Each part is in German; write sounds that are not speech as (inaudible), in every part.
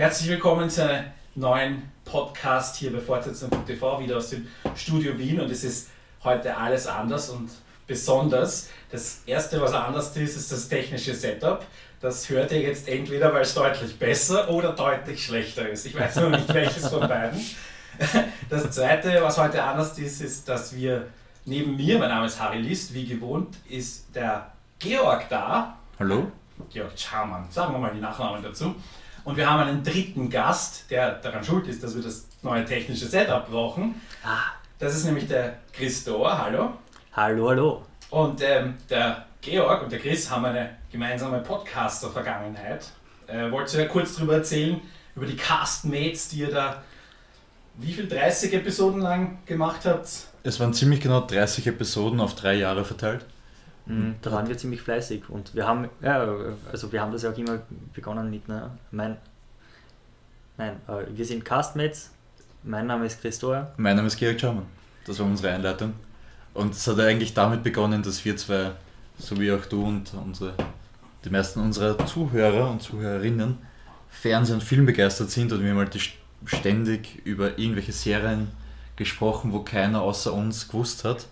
Herzlich willkommen zu einem neuen Podcast hier bei Fortsetzung.tv, wieder aus dem Studio Wien und es ist heute alles anders und besonders. Das erste, was anders ist, ist das technische Setup. Das hört ihr jetzt entweder, weil es deutlich besser oder deutlich schlechter ist. Ich weiß noch nicht, welches von beiden. Das zweite, was heute anders ist, ist, dass wir neben mir, mein Name ist Harry List, wie gewohnt, ist der Georg da. Hallo? Georg Charmann, sagen wir mal die Nachnamen dazu. Und wir haben einen dritten Gast, der daran schuld ist, dass wir das neue technische Setup brauchen. Ah. Das ist nämlich der Chris Dohr. Hallo. Hallo, hallo. Und ähm, der Georg und der Chris haben eine gemeinsame Podcaster-Vergangenheit. Äh, wollt ihr ja kurz darüber erzählen, über die Castmates, die ihr da wie viel 30 Episoden lang gemacht habt? Es waren ziemlich genau 30 Episoden auf drei Jahre verteilt. Mhm, da waren wir ziemlich fleißig und wir haben, ja, also wir haben das ja auch immer begonnen mit, ne, mein, nein, äh, wir sind Castmates, mein Name ist Christor. Mein Name ist Georg Schaumann. Das war unsere Einleitung. Und es hat eigentlich damit begonnen, dass wir zwei, so wie auch du und unsere, die meisten unserer Zuhörer und Zuhörerinnen, Fernseh- und Film begeistert sind und wir haben halt die ständig über irgendwelche Serien gesprochen, wo keiner außer uns gewusst hat,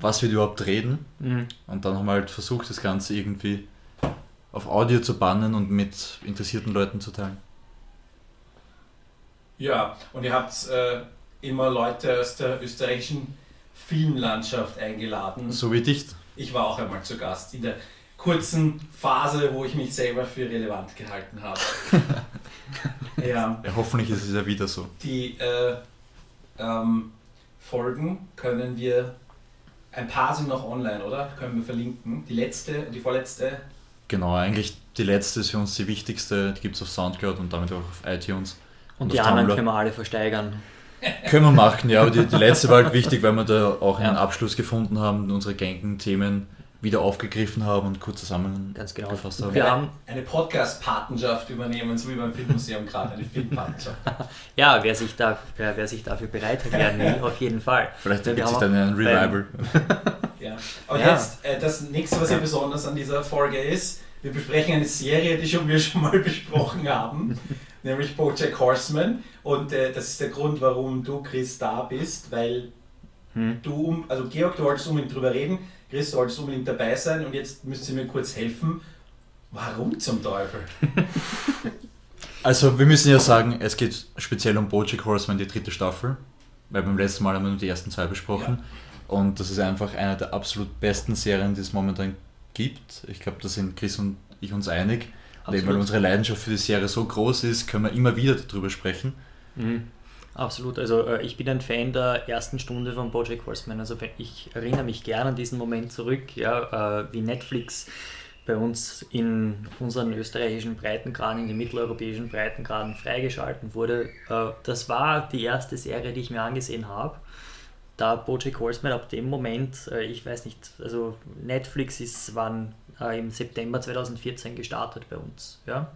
was wir überhaupt reden. Mhm. Und dann haben wir halt versucht, das Ganze irgendwie auf Audio zu bannen und mit interessierten Leuten zu teilen. Ja, und ihr habt äh, immer Leute aus der österreichischen Filmlandschaft eingeladen. So wie dich. Ich war auch einmal zu Gast in der kurzen Phase, wo ich mich selber für relevant gehalten habe. (laughs) ja. Ja, hoffentlich ist es ja wieder so. Die äh, ähm, Folgen können wir, ein paar sind noch online, oder? Können wir verlinken. Die letzte, die vorletzte. Genau, eigentlich die letzte ist für uns die wichtigste. Die gibt es auf Soundcloud und damit auch auf iTunes. Und, Und die anderen Tumblr. können wir alle versteigern. (laughs) Können wir machen, ja, aber die, die letzte war halt wichtig, weil wir da auch einen Ja. Abschluss gefunden haben, unsere gängigen Themen wieder aufgegriffen haben und kurz zusammengefasst Ganz genau. haben. Wir eine, haben- eine Podcast-Patenschaft übernehmen, so wie beim Filmmuseum gerade, eine Filmpatenschaft. (laughs) Ja, wer sich, da, wer, wer sich dafür bereit erklären will, auf jeden Fall. Vielleicht Wir ergibt sich haben dann ein Revival. (laughs) Ja. Und Ja. jetzt, äh, das nächste, was hier besonders an dieser Folge ist, wir besprechen eine Serie, die schon, wir schon mal (laughs) besprochen haben, nämlich Bojack Horseman. Und äh, das ist der Grund, warum du, Chris, da bist, weil Hm. du, um- also Georg, du wolltest unbedingt drüber reden, Chris, du wolltest unbedingt dabei sein und jetzt müsst ihr mir kurz helfen. Warum zum Teufel? (laughs) Also wir müssen ja sagen, es geht speziell um Bojack Horseman, die dritte Staffel, weil beim letzten Mal haben wir nur die ersten zwei besprochen. Und das ist einfach eine der absolut besten Serien, die es momentan gibt. Ich glaube, da sind Chris und ich uns einig. Und eben, weil unsere Leidenschaft für die Serie so groß ist, können wir immer wieder darüber sprechen. Mhm. Absolut, also äh, ich bin ein Fan der ersten Stunde von Bojack Horseman. Also ich erinnere mich gerne an diesen Moment zurück, ja, äh, wie Netflix bei uns in unseren österreichischen Breitengraden, in den mitteleuropäischen Breitengraden freigeschalten wurde. Äh, das war die erste Serie, die ich mir angesehen habe. Da Bojack Horseman ab dem Moment, ich weiß nicht, also Netflix ist wann im September 2014 gestartet bei uns, ja,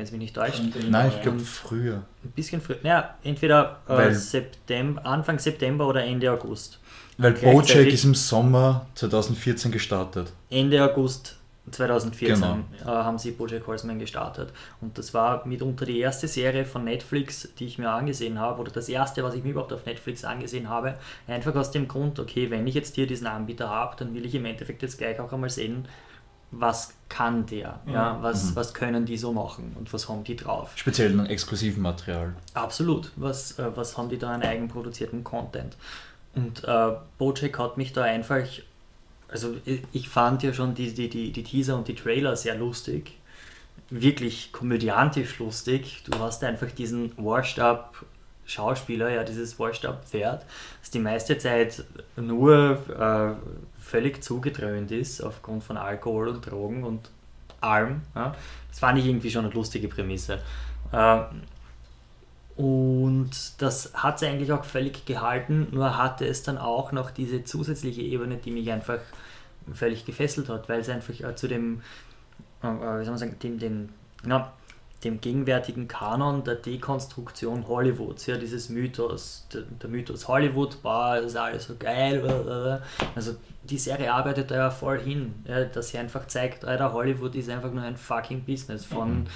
wenn es mich nicht täuscht. Nein, ich glaube früher. Ein bisschen früher. Naja, entweder äh, September, Anfang September oder Ende August. Weil Bojack ist im Sommer 2014 gestartet. Ende August 2014 Genau. äh, haben sie Bojack Horseman gestartet. Und das war mitunter die erste Serie von Netflix, die ich mir angesehen habe, oder das erste, was ich mir überhaupt auf Netflix angesehen habe. Einfach aus dem Grund, okay, wenn ich jetzt hier diesen Anbieter habe, dann will ich im Endeffekt jetzt gleich auch einmal sehen, was kann der, ja, was, was können die so machen und was haben die drauf. Speziell an exklusivem Material. Absolut. Was, äh, was haben die da an eigenproduzierten Content? Und äh, Bojack hat mich da einfach, also ich, ich fand ja schon die, die, die, die Teaser und die Trailer sehr lustig. Wirklich komödiantisch lustig. Du hast einfach diesen Washed-up Schauspieler, ja, dieses Washed-up Pferd, das die meiste Zeit nur äh, völlig zugedröhnt ist aufgrund von Alkohol und Drogen und allem. Ja. Das fand ich irgendwie schon eine lustige Prämisse. Äh, und das hat es eigentlich auch völlig gehalten, nur hatte es dann auch noch diese zusätzliche Ebene, die mich einfach völlig gefesselt hat, weil es einfach äh, zu dem, äh, wie soll man sagen, dem, dem, ja, dem gegenwärtigen Kanon der Dekonstruktion Hollywoods, ja, dieses Mythos, der, der Mythos Hollywood, das ist alles so geil, blablabla. also die Serie arbeitet da ja voll hin, ja, dass sie einfach zeigt, Alter, Hollywood ist einfach nur ein fucking Business von,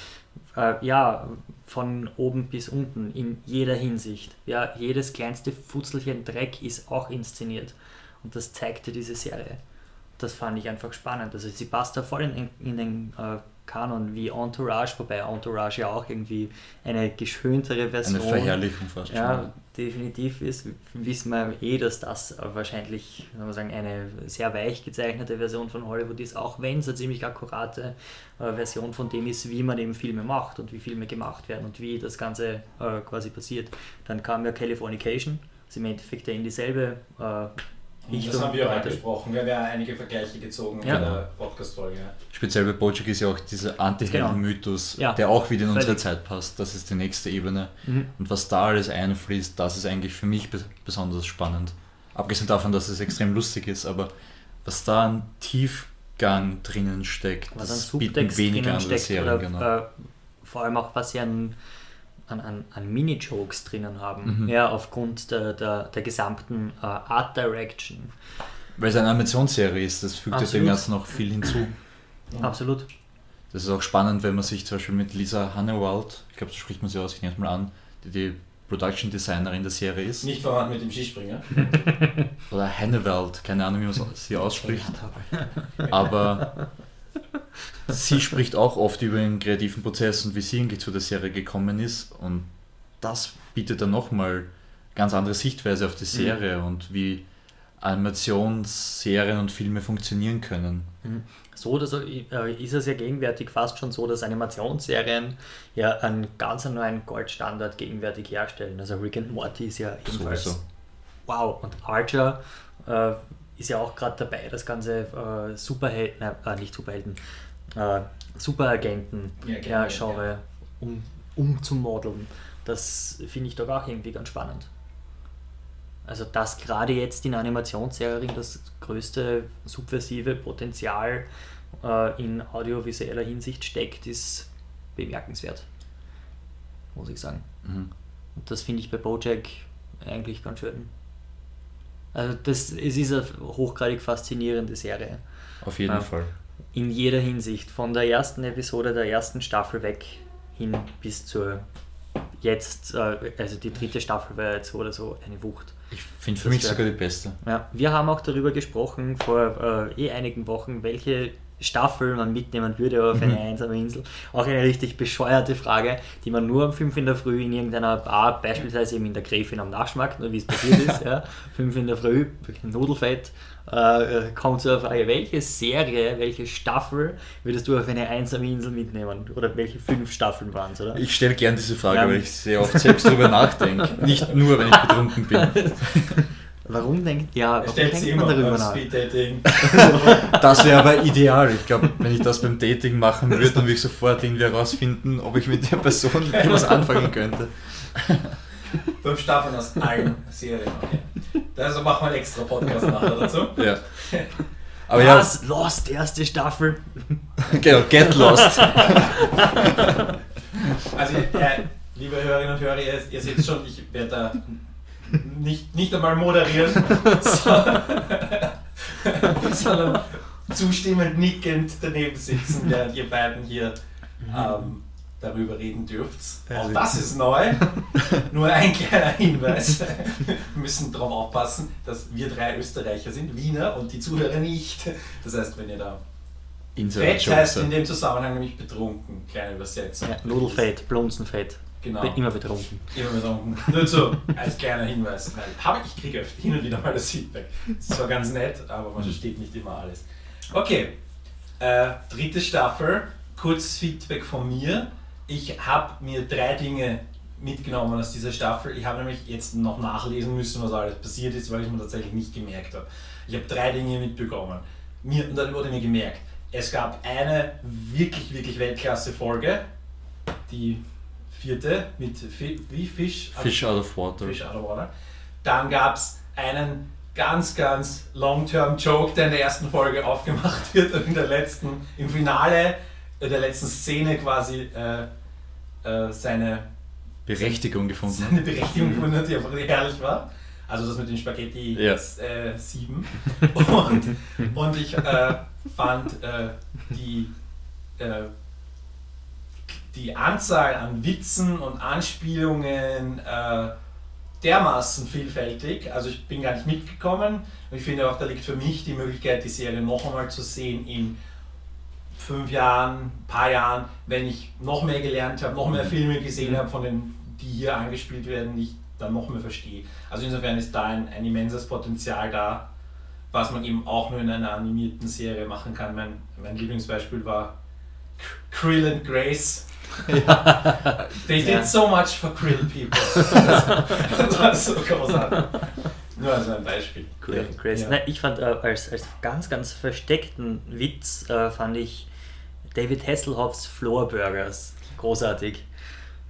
äh, ja, von oben bis unten in jeder Hinsicht. Ja, jedes kleinste Futzelchen Dreck ist auch inszeniert. Und das zeigte diese Serie. Das fand ich einfach spannend. Also sie passt da voll in, in den äh, Kanon wie Entourage, wobei Entourage ja auch irgendwie eine geschöntere Version. Eine Verherrlichung fast ja, schon. definitiv ist. Wissen wir eh, dass das wahrscheinlich wir sagen, eine sehr weich gezeichnete Version von Hollywood ist, auch wenn es eine ziemlich akkurate äh, Version von dem ist, wie man eben Filme macht und wie Filme gemacht werden und wie das Ganze äh, quasi passiert. Dann kam ja Californication, ist im Endeffekt ja in dieselbe äh, Richtung. Das haben wir auch besprochen. Wir haben ja einige Vergleiche gezogen ja. in der Podcast-Folge. Speziell bei Bojack ist ja auch dieser Anti-Helden-Mythos, genau. ja. der auch wieder in unsere Zeit passt. Das ist die nächste Ebene. Mhm. Und was da alles einfließt, das ist eigentlich für mich besonders spannend. Abgesehen davon, dass es extrem lustig ist, aber was da an Tiefgang drinnen steckt, was das bieten weniger andere Serien. Oder, genau. äh, vor allem auch was sie an an, an, an Mini-Jokes drinnen haben, mhm. ja, aufgrund der, der, der gesamten uh, Art Direction. Weil es eine Animationsserie ist, das fügt dem Ganzen noch viel hinzu. Absolut. Das ist auch spannend, wenn man sich zum Beispiel mit Lisa Hannewald, ich glaube, so spricht man sie aus, ich nenne es mal an, die die Production Designerin der Serie ist. Nicht verwandt mit dem Skispringer. Oder Hannewald, keine Ahnung, wie man sie (laughs) ausspricht. Aber sie spricht auch oft über den kreativen Prozess und wie sie zu der Serie gekommen ist. Und das bietet dann nochmal ganz andere Sichtweise auf die mhm. Serie mhm. und wie Animationsserien und Filme funktionieren können. Mhm. So oder so äh, ist es ja gegenwärtig fast schon so, dass Animationsserien ja einen ganz neuen Goldstandard gegenwärtig herstellen. Also Rick and Morty ist ja ebenfalls. So. Wow, und Archer äh, ist ja auch gerade dabei, das ganze äh, Superhelden, äh, nicht Superhelden, äh, Superagenten-Genre ja, um, umzumodeln. Das finde ich doch auch irgendwie ganz spannend. Also, dass gerade jetzt in Animationsserien das größte subversive Potenzial äh, in audiovisueller Hinsicht steckt, ist bemerkenswert. Muss ich sagen. Mhm. Und das finde ich bei Bojack eigentlich ganz schön. Also das, es ist eine hochgradig faszinierende Serie. Auf jeden ja. Fall. In jeder Hinsicht. Von der ersten Episode der ersten Staffel weg hin bis zur jetzt, äh, also die dritte Staffel war jetzt so oder so eine Wucht. Ich finde für das mich sogar die beste. Ja, wir haben auch darüber gesprochen vor äh, eh einigen Wochen, welche Staffel man mitnehmen würde auf eine mhm. einsame Insel. Auch eine richtig bescheuerte Frage, die man nur um 5 in der Früh in irgendeiner Bar, beispielsweise eben in der Gräfin am Nachschmack, nur wie es passiert ist, ja, (laughs) 5 in der Früh, Nudelfett, äh, kommt zur Frage, welche Serie, welche Staffel würdest du auf eine einsame Insel mitnehmen? Oder welche fünf Staffeln waren es, oder? Ich stelle gern diese Frage, ja. weil ich sehr oft selbst darüber nachdenke. (laughs) Nicht nur, wenn ich betrunken bin. (laughs) Warum denkt, ja, warum denkt man darüber nach? (laughs) das wäre aber ideal. Ich glaube, wenn ich das beim Dating machen würde, dann würde ich sofort irgendwie herausfinden, ob ich mit der Person etwas anfangen könnte. Fünf Staffeln aus allen Serien. Okay. Also machen wir einen extra Podcast nachher dazu. Ja. Aber Was? Ja. Lost, erste Staffel. genau, Get Lost. also, äh, liebe Hörerinnen und Hörer, ihr, ihr seht schon, ich werde da nicht, nicht einmal moderieren, (laughs) sondern zustimmend nickend daneben sitzen, während ihr beiden hier ähm, darüber reden dürft. Auch das ist neu. (laughs) Nur ein kleiner Hinweis. Wir müssen darauf aufpassen, dass wir drei Österreicher sind, Wiener und die Zuhörer nicht. Das heißt, wenn ihr da Fett heißt in dem Zusammenhang nämlich betrunken. Kleine Übersetzung. Ja, Nudelfett, Blunzenfett. Genau. Immer betrunken. Immer betrunken. Nur so als kleiner Hinweis. Weil habe ich kriege hin und wieder mal das Feedback. Das ist zwar ganz nett, aber man versteht nicht immer alles. Okay, äh, dritte Staffel. Kurzes Feedback von mir. Ich habe mir drei Dinge mitgenommen aus dieser Staffel. Ich habe nämlich jetzt noch nachlesen müssen, was alles passiert ist, weil ich mir tatsächlich nicht gemerkt habe. Ich habe drei Dinge mitbekommen. Mir, und dann wurde mir gemerkt, es gab eine wirklich, wirklich Weltklasse-Folge, die vierte mit wie Fish, Fish out of Water. Fish out of water. Dann gab es einen ganz, ganz Long-Term-Joke, der in der ersten Folge aufgemacht wird und in der letzten, im Finale der letzten Szene quasi äh, äh, seine Berechtigung gefunden Seine Berechtigung (laughs) gefunden hat, die einfach herrlich war. Also das mit den Spaghetti ja. äh, 7. (laughs) Und, und ich äh, fand äh, die äh, die Anzahl an Witzen und Anspielungen äh, dermaßen vielfältig. Also ich bin gar nicht mitgekommen. Und ich finde auch, da liegt für mich die Möglichkeit, die Serie noch einmal zu sehen in fünf Jahren, paar Jahren, wenn ich noch mehr gelernt habe, noch mehr Filme gesehen habe, von den, die hier angespielt werden, ich dann noch mehr verstehe. Also insofern ist da ein, ein immenses Potenzial da, was man eben auch nur in einer animierten Serie machen kann. Mein, mein Lieblingsbeispiel war Krill and Grace. Ja. They did ja. so much for Krill people. (laughs) das war so großartig. Nur als ein Beispiel. Cool. Grace. Ja. Nein, ich fand äh, als, als ganz, ganz versteckten Witz äh, fand ich David Hasselhoffs Floor Burgers großartig.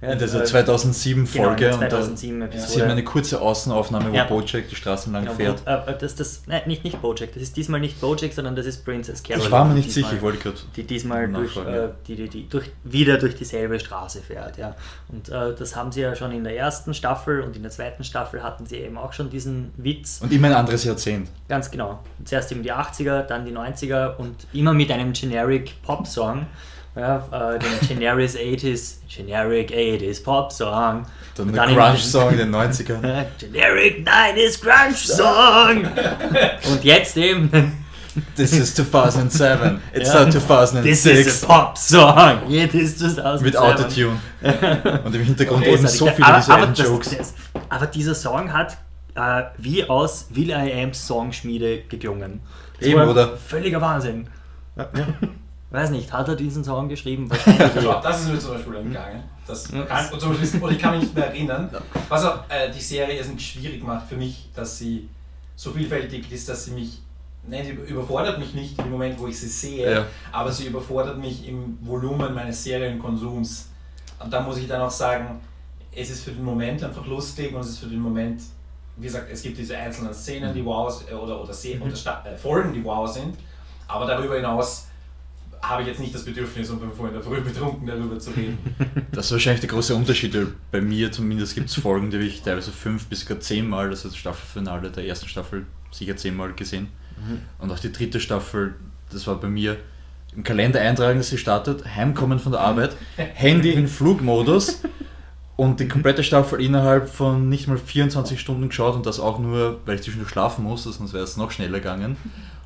Ja, in dieser 2007 genau, Folge genau, 2007 und da sieht man eine kurze Außenaufnahme, wo ja. Bojack die Straßen lang genau, fährt. Bo, äh, das, das, nein, nicht, nicht Bojack, das ist diesmal nicht Bojack, sondern das ist Princess Carol. Ich war mir nicht diesmal, sicher, ich wollte gerade. Die diesmal durch, äh, die, die, die, durch, wieder durch dieselbe Straße fährt. Ja. Und äh, das haben sie ja schon in der ersten Staffel und in der zweiten Staffel hatten sie eben auch schon diesen Witz. Und immer ein anderes Jahrzehnt. Ganz genau. Zuerst eben die 80er, dann die 90er und immer mit einem Generic Pop-Song. Ja, äh, den Generic 80s, Generic 80s Pop Song. Dann der Grunge Song in den (laughs) 90ern. Generic 90s Grunge Song. Und jetzt eben. This is 2007. It's ja. not 2006. This is a Pop Song. It is 2007. Mit Autotune. Und im Hintergrund wurden so viele aber, aber, Jokes. Das, aber dieser Song hat äh, wie aus Will I Am's Songschmiede geklungen. Das Eben, oder? Völliger Wahnsinn. Ja. Weiß nicht, hat er diesen Song geschrieben? (laughs) ja, das ist mir zum Beispiel entgangen. Das kann, und zum Beispiel, oder ich kann mich nicht mehr erinnern. Was auch äh, die Serie ist schwierig macht für mich, dass sie so vielfältig ist, dass sie mich, nein, sie überfordert mich nicht im Moment, wo ich sie sehe, ja. aber sie überfordert mich im Volumen meines Serienkonsums. Und da muss ich dann auch sagen, es ist für den Moment einfach lustig und es ist für den Moment, wie gesagt, es gibt diese einzelnen Szenen, die wow oder, oder, oder, oder äh, Folgen, die wow sind, aber darüber hinaus habe ich jetzt nicht das Bedürfnis, um vorhin in der Früh betrunken darüber zu reden. (laughs) Das ist wahrscheinlich der große Unterschied. Bei mir zumindest gibt es Folgen, die habe ich teilweise fünf bis gar zehnmal, das ist das Staffelfinale der ersten Staffel, sicher zehnmal gesehen. Mhm. Und auch die dritte Staffel, das war bei mir im Kalender eintragen, dass sie startet, heimkommen von der Arbeit, (laughs) Handy in Flugmodus und die komplette Staffel innerhalb von nicht mal 24 Stunden geschaut und das auch nur, weil ich zwischendurch schlafen musste, sonst wäre es noch schneller gegangen.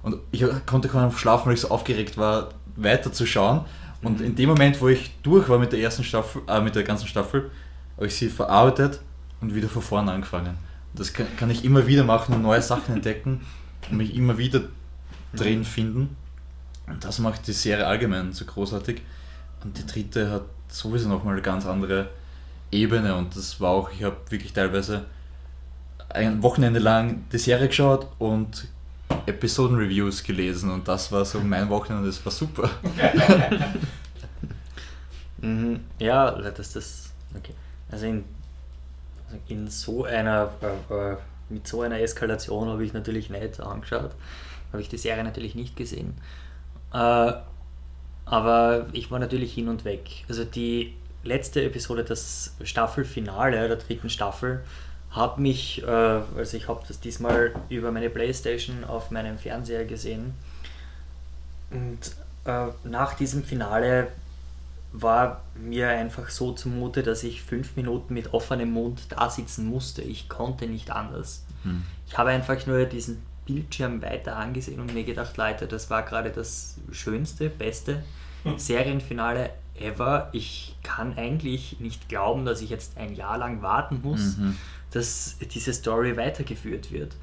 Und ich konnte kaum schlafen, weil ich so aufgeregt war, weiterzuschauen. Und in dem Moment, wo ich durch war mit der ersten Staffel, äh, mit der ganzen Staffel, habe ich sie verarbeitet und wieder von vorne angefangen. Das kann, kann ich immer wieder machen und neue Sachen entdecken und mich immer wieder drin finden. Und das macht die Serie allgemein so großartig. Und die dritte hat sowieso nochmal eine ganz andere Ebene und das war auch, ich habe wirklich teilweise ein Wochenende lang die Serie geschaut und Episoden-Reviews gelesen und das war so mein Wochenende, das war super. (laughs) mhm. Ja, das das. Okay. Also in, in so einer, äh, äh, mit so einer Eskalation habe ich natürlich nicht angeschaut. Habe ich die Serie natürlich nicht gesehen. Äh, aber ich war natürlich hin und weg. Also die letzte Episode, das Staffelfinale der dritten Staffel, habe mich, äh, also ich habe das diesmal über meine Playstation auf meinem Fernseher gesehen und äh, nach diesem Finale war mir einfach so zumute, dass ich fünf Minuten mit offenem Mund da sitzen musste. Ich konnte nicht anders. Hm. Ich habe einfach nur diesen Bildschirm weiter angesehen und mir gedacht, Leute, das war gerade das schönste, beste hm. Serienfinale ever. Ich kann eigentlich nicht glauben, dass ich jetzt ein Jahr lang warten muss. Mhm dass diese Story weitergeführt wird.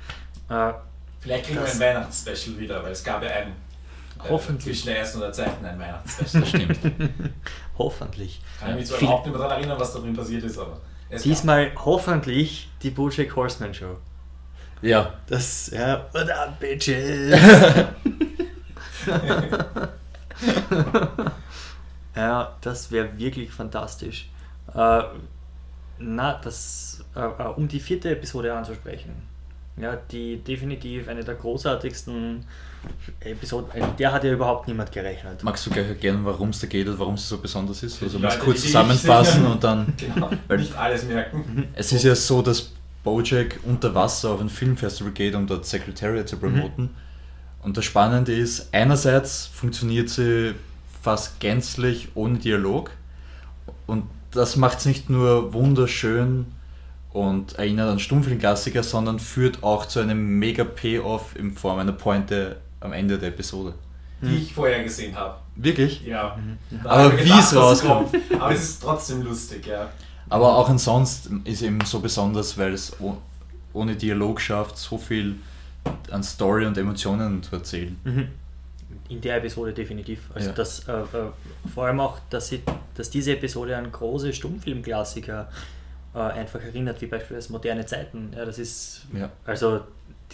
Äh, Vielleicht kriegen wir ein Weihnachtsspecial wieder, weil es gab ja ein äh, Hoffentlich. zwischen der ersten und der zweiten ein Weihnachtsspecial. Das stimmt. (laughs) hoffentlich. Kann ich mich zwar überhaupt nicht mehr daran erinnern, was da drin passiert ist, aber. Diesmal gab. hoffentlich die Bojack Horseman Show. Ja. Das, ja, what up, bitches? (laughs) (laughs) ja, das wäre wirklich fantastisch. Äh, na, das, äh, äh, um die vierte Episode anzusprechen. Ja, die definitiv eine der großartigsten Episoden, also der hat ja überhaupt niemand gerechnet. Magst du gleich erklären, warum es da geht und warum es so besonders ist? Also mal kurz zusammenfassen und dann. (laughs) Genau, weil nicht alles merken. Mhm. Es ist ja so, dass Bojack unter Wasser auf ein Filmfestival geht, um dort Secretariat zu promoten. Mhm. Und das Spannende ist, einerseits funktioniert sie fast gänzlich ohne Dialog Und das macht es nicht nur wunderschön und erinnert an Stummfilmklassiker, sondern führt auch zu einem mega Payoff in Form einer Pointe am Ende der Episode. Die ich vorher gesehen habe. Wirklich? Ja. Da Aber wie es rauskommt. kommt. Aber es ist trotzdem lustig, ja. Aber auch ansonsten ist eben so besonders, weil es oh- ohne Dialog schafft, so viel an Story und Emotionen zu erzählen. Mhm. In der Episode definitiv. Also Ja. das, äh, äh, vor allem auch, dass, sie, dass diese Episode an große Stummfilmklassiker äh, einfach erinnert, wie beispielsweise moderne Zeiten. Ja, das ist Ja. also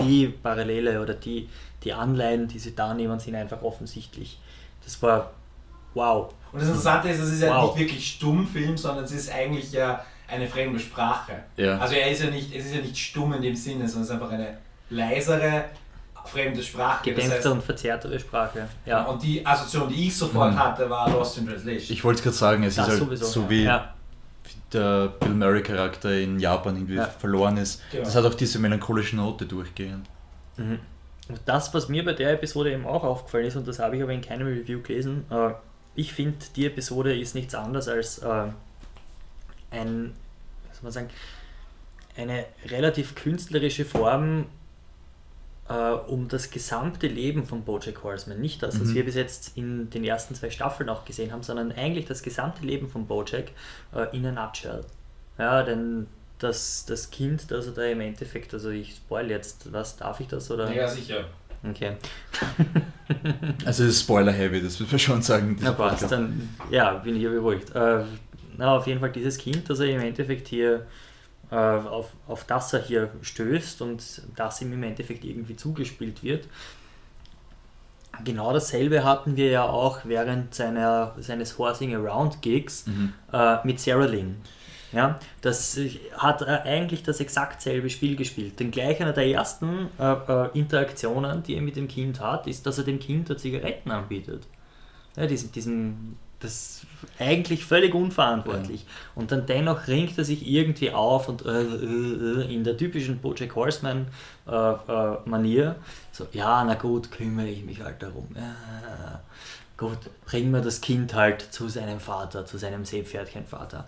die Parallele oder die, die Anleihen, die sie da nehmen, sind einfach offensichtlich. Das war wow. Und das Interessante ist, es ist ja Wow. nicht wirklich Stummfilm, sondern es ist eigentlich ja eine fremde Sprache. Ja. Also er ist ja nicht, es ist ja nicht stumm in dem Sinne, sondern es ist einfach eine leisere, fremde Sprache. Gedämpfte das heißt, und verzerrtere Sprache. Ja. Und die Assoziation, die ich sofort Mhm. hatte, war Lost in Translation. Ich wollte gerade sagen, es Das ist halt sowieso. so wie ja. Der Bill Murray-Charakter in Japan irgendwie Ja. verloren ist. Genau. Das hat auch diese melancholische Note durchgehend. Mhm. Und das, was mir bei der Episode eben auch aufgefallen ist, und das habe ich aber in keinem Review gelesen, äh, ich finde, die Episode ist nichts anderes als äh, ein, soll man sagen, eine relativ künstlerische Form, äh, um das gesamte Leben von Bojack Horseman, nicht das, was Mhm. wir bis jetzt in den ersten zwei Staffeln auch gesehen haben, sondern eigentlich das gesamte Leben von Bojack äh, in a nutshell. Ja, denn das, das Kind, das er da im Endeffekt, also ich spoil jetzt, was darf ich das oder? ja, sicher. Okay. (laughs) (laughs) Also es ist Spoiler-heavy, das würde man schon sagen. Na passt, dann ja, bin ich ja beruhigt. Äh, na, auf jeden Fall dieses Kind, das er im Endeffekt hier äh, auf, auf das er hier stößt und das ihm im Endeffekt irgendwie zugespielt wird. Genau dasselbe hatten wir ja auch während seiner, seines Horsing Around Gigs Mhm. äh, mit Sarah Lynn. Ja, das hat äh, eigentlich das exakt selbe Spiel gespielt. Denn gleich einer der ersten äh, äh, Interaktionen, die er mit dem Kind hat, ist, dass er dem Kind Zigaretten anbietet. Ja, diesen, diesen, das ist eigentlich völlig unverantwortlich. Und dann dennoch ringt er sich irgendwie auf und äh, äh, äh, in der typischen Bojack Horseman äh, äh, Manier so, ja, na gut, kümmere ich mich halt darum. Ja, gut, bringen wir das Kind halt zu seinem Vater, zu seinem Seepferdchenvater.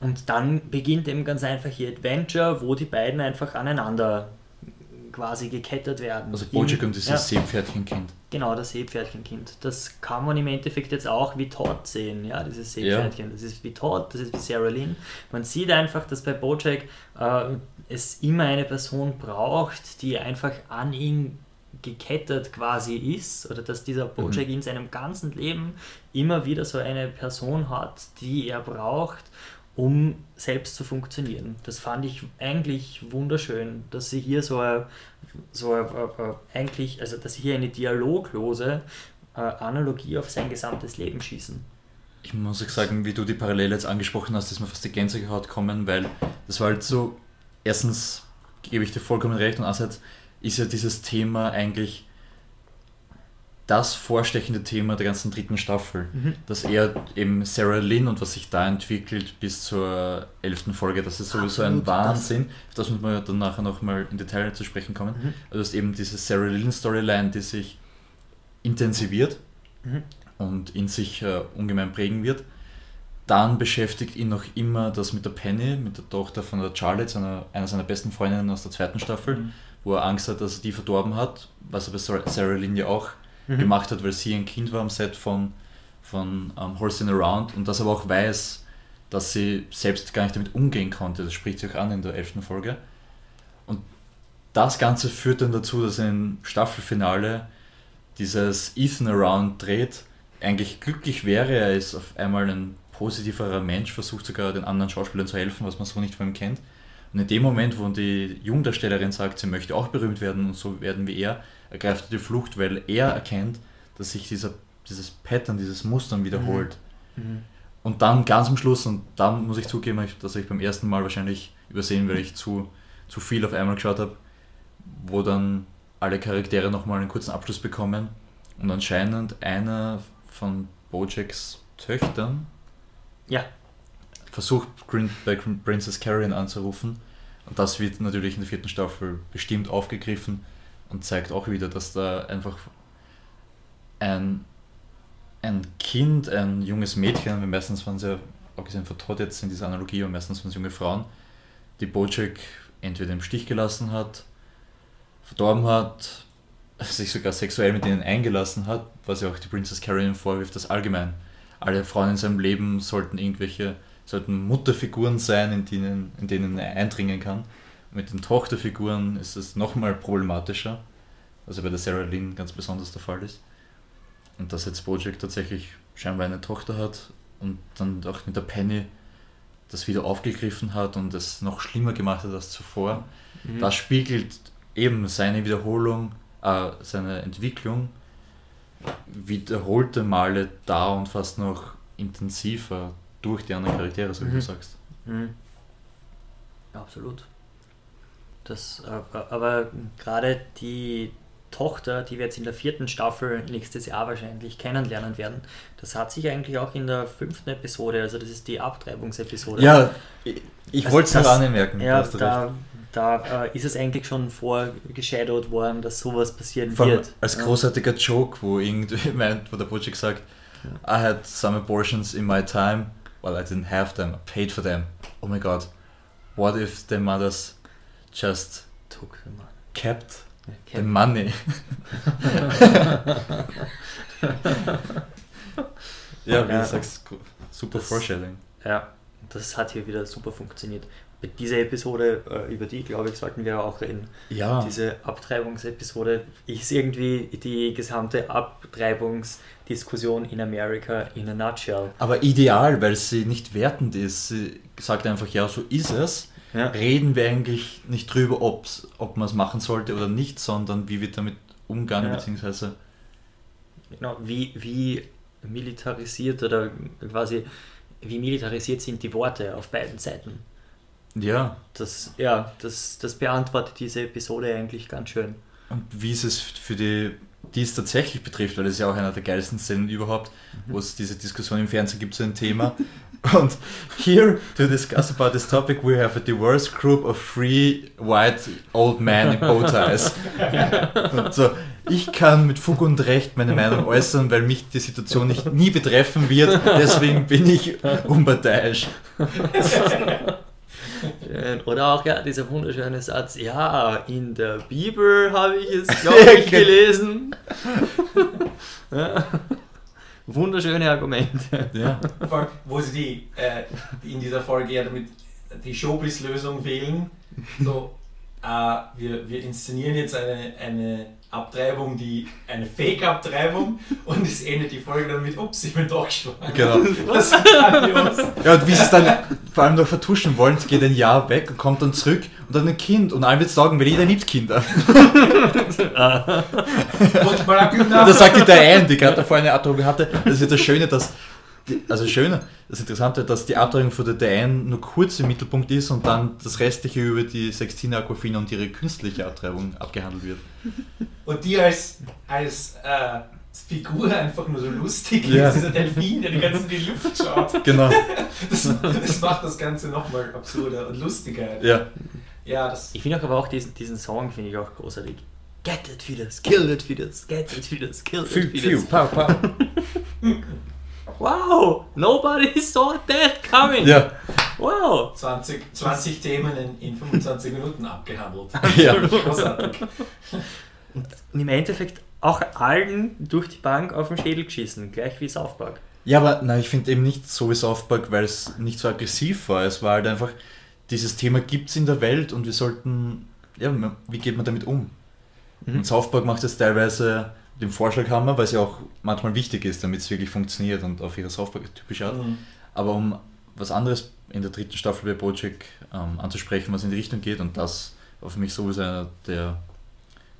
Und dann beginnt eben ganz einfach ihr Adventure, wo die beiden einfach aneinander quasi gekettet werden. Also Bojack und dieses ja. Seepferdchenkind. Genau, das Seepferdchenkind. Das kann man im Endeffekt jetzt auch wie Todd sehen, ja, dieses Seepferdchen. Das ist wie Todd, das ist wie Sarah Lynn. Man sieht einfach, dass bei Bojack äh, es immer eine Person braucht, die einfach an ihn gekettet quasi ist, oder dass dieser Bojack in seinem ganzen Leben immer wieder so eine Person hat, die er braucht, um selbst zu funktionieren. Das fand ich eigentlich wunderschön, dass sie hier so, so äh, äh, eigentlich, also dass sie hier eine dialoglose äh, Analogie auf sein gesamtes Leben schießen. Ich muss auch sagen, wie du die Parallele jetzt angesprochen hast, ist mir fast die Gänsehaut kommen, weil das war halt so, erstens gebe ich dir vollkommen recht und andererseits ist ja dieses Thema eigentlich das vorstechende Thema der ganzen dritten Staffel. Dass er eben Sarah Lynn und was sich da entwickelt bis zur elften Folge, das ist sowieso ein Absolut, Wahnsinn. Auf das muss man dann nachher nochmal in Detail zu sprechen kommen. Mhm. Also du hast eben diese Sarah Lynn Storyline, die sich intensiviert Mhm. und in sich äh, ungemein prägen wird. Dann beschäftigt ihn noch immer das mit der Penny, mit der Tochter von der Charlotte, seiner, einer seiner besten Freundinnen aus der zweiten Staffel, Mhm. wo er Angst hat, dass er die verdorben hat, was er bei Sarah Sarah Lynn ja auch Mhm. gemacht hat, weil sie ein Kind war am Set von, von um, Horsing Around und das aber auch weiß, dass sie selbst gar nicht damit umgehen konnte. Das spricht sie auch an in der elften Folge. Und das Ganze führt dann dazu, dass im Staffelfinale dieses Ethan Around dreht, eigentlich glücklich wäre, er ist auf einmal ein positiverer Mensch, versucht sogar den anderen Schauspielern zu helfen, was man so nicht von ihm kennt. Und in dem Moment, wo die Jungdarstellerin sagt, sie möchte auch berühmt werden und so werden wie er, ergreift er die Flucht, weil er erkennt, dass sich dieser, dieses Pattern, dieses Mustern wiederholt. Mhm. Und dann ganz am Schluss, und da muss ich zugeben, dass ich beim ersten Mal wahrscheinlich übersehen, weil ich zu, zu viel auf einmal geschaut habe, wo dann alle Charaktere nochmal einen kurzen Abschluss bekommen. Und anscheinend einer von Bojacks Töchtern Ja, versucht bei Princess Carrion anzurufen. Und das wird natürlich in der vierten Staffel bestimmt aufgegriffen und zeigt auch wieder, dass da einfach ein, ein Kind, ein junges Mädchen, meistens waren es ja, abgesehen von Todd jetzt in dieser Analogie, aber meistens waren es junge Frauen, die Bojack entweder im Stich gelassen hat, verdorben hat, sich sogar sexuell mit ihnen eingelassen hat, was ja auch die Princess Carolyn vorwirft, dass allgemein alle Frauen in seinem Leben sollten irgendwelche, sollten Mutterfiguren sein, in denen, in denen er eindringen kann. Mit den Tochterfiguren ist es nochmal problematischer, was ja bei der Sarah Lynn ganz besonders der Fall ist. Und dass jetzt Bojack tatsächlich scheinbar eine Tochter hat und dann auch mit der Penny das wieder aufgegriffen hat und es noch schlimmer gemacht hat als zuvor. Mhm. Das spiegelt eben seine Wiederholung, äh, seine Entwicklung wiederholte Male da und fast noch intensiver durch die anderen Charaktere, so wie mhm. du sagst. Mhm. Absolut. Das, äh, aber gerade die Tochter, die wir jetzt in der vierten Staffel nächstes Jahr wahrscheinlich kennenlernen werden, das hat sich eigentlich auch in der fünften Episode, also das ist die Abtreibungsepisode. Ja, ich, ich also wollte es daran anmerken. Ja, da, da äh, ist es eigentlich schon vorgeshadowed worden, dass sowas passieren Vor wird. Als großartiger ja. Joke, wo irgendwie (laughs) meint, wo der Butchik sagt, I had some abortions in my time, well I didn't have them, I paid for them. Oh my god, what if the mothers just took the money. kept, kept. the money? (laughs) (laughs) ja, wie du sagst, super das, Foreshadowing. Ja, das hat hier wieder super funktioniert diese Episode, äh, über die, glaube ich, sollten wir auch reden. Ja. Diese Abtreibungsepisode ist irgendwie die gesamte Abtreibungsdiskussion in Amerika in a nutshell. Aber ideal, weil sie nicht wertend ist. Sie sagt einfach, ja, so ist es. Ja. Reden wir eigentlich nicht drüber, ob's, ob man es machen sollte oder nicht, sondern wie wir damit umgehen, ja. beziehungsweise. Genau, wie, wie militarisiert oder quasi wie militarisiert sind die Worte auf beiden Seiten. Ja. Das, ja, das, das beantwortet diese Episode eigentlich ganz schön. Und wie ist es für die, die es tatsächlich betrifft, weil das ist ja auch einer der geilsten Szenen überhaupt, mhm. wo es diese Diskussion im Fernsehen gibt zu einem Thema. (laughs) (laughs) Und here to discuss about this topic we have a diverse group of three white old men in bow ties. (laughs) Und so, ich kann mit Fug und Recht meine Meinung äußern, weil mich die Situation nicht nie betreffen wird, deswegen bin ich unparteiisch. Oder auch ja, dieser wunderschöne Satz, ja, in der Bibel habe ich es, glaube (laughs) ich, gelesen. ja. Wunderschöne Argumente. (laughs) Ja. Wo sie die äh, in dieser Folge ja damit die Showbiz-Lösung wählen. So, äh, wir, wir inszenieren jetzt eine, eine Abtreibung, die eine Fake-Abtreibung (laughs) und es endet die Folge dann mit, ups, ich bin doch schwanger. Genau. (laughs) Das ist Ja, und wie sie es dann vor allem noch vertuschen wollen, sie geht ein Jahr weg und kommt dann zurück und dann ein Kind und allen wird sagen, weil jeder liebt Kinder. und das sagt die Diane, die gerade davor eine Abtreibung hatte, das ist ja das Schöne, dass die, also schön, das Interessante, dass die Abtreibung von der Diane nur kurz im Mittelpunkt ist und dann das restliche über die Sextina Aquafina und ihre künstliche Abtreibung abgehandelt wird. (laughs) Und die als, als äh, Figur einfach nur so lustig ja. ist, dieser Delfin, der die ganze Zeit in die Luft schaut. (laughs) Genau. Das, das macht das Ganze nochmal absurder und lustiger. Ja. ja das ich finde aber auch diesen, diesen Song finde ich auch großartig. Get it, Fetus, kill it, Fetus, get it, Fetus, kill it, Fetus. (laughs) Pow, pow. Wow, nobody (laughs) saw that coming. Ja. Wow. 20, 20 Themen in, in 25 Minuten abgehandelt. (laughs) Ja. Großartig. Und im Endeffekt auch allen durch die Bank auf den Schädel geschissen, gleich wie South Park. Ja, aber nein, ich finde eben nicht so wie South Park, weil es nicht so aggressiv war. Es war halt einfach, dieses Thema gibt es in der Welt und wir sollten, ja, wie geht man damit um? Mhm. Und South Park macht es teilweise den Vorschlag haben wir, weil es ja auch manchmal wichtig ist, damit es wirklich funktioniert und auf ihre Software-typische Art. Mhm. Aber um was anderes in der dritten Staffel bei Bojack ähm, anzusprechen, was in die Richtung geht und das war für mich sowieso einer der,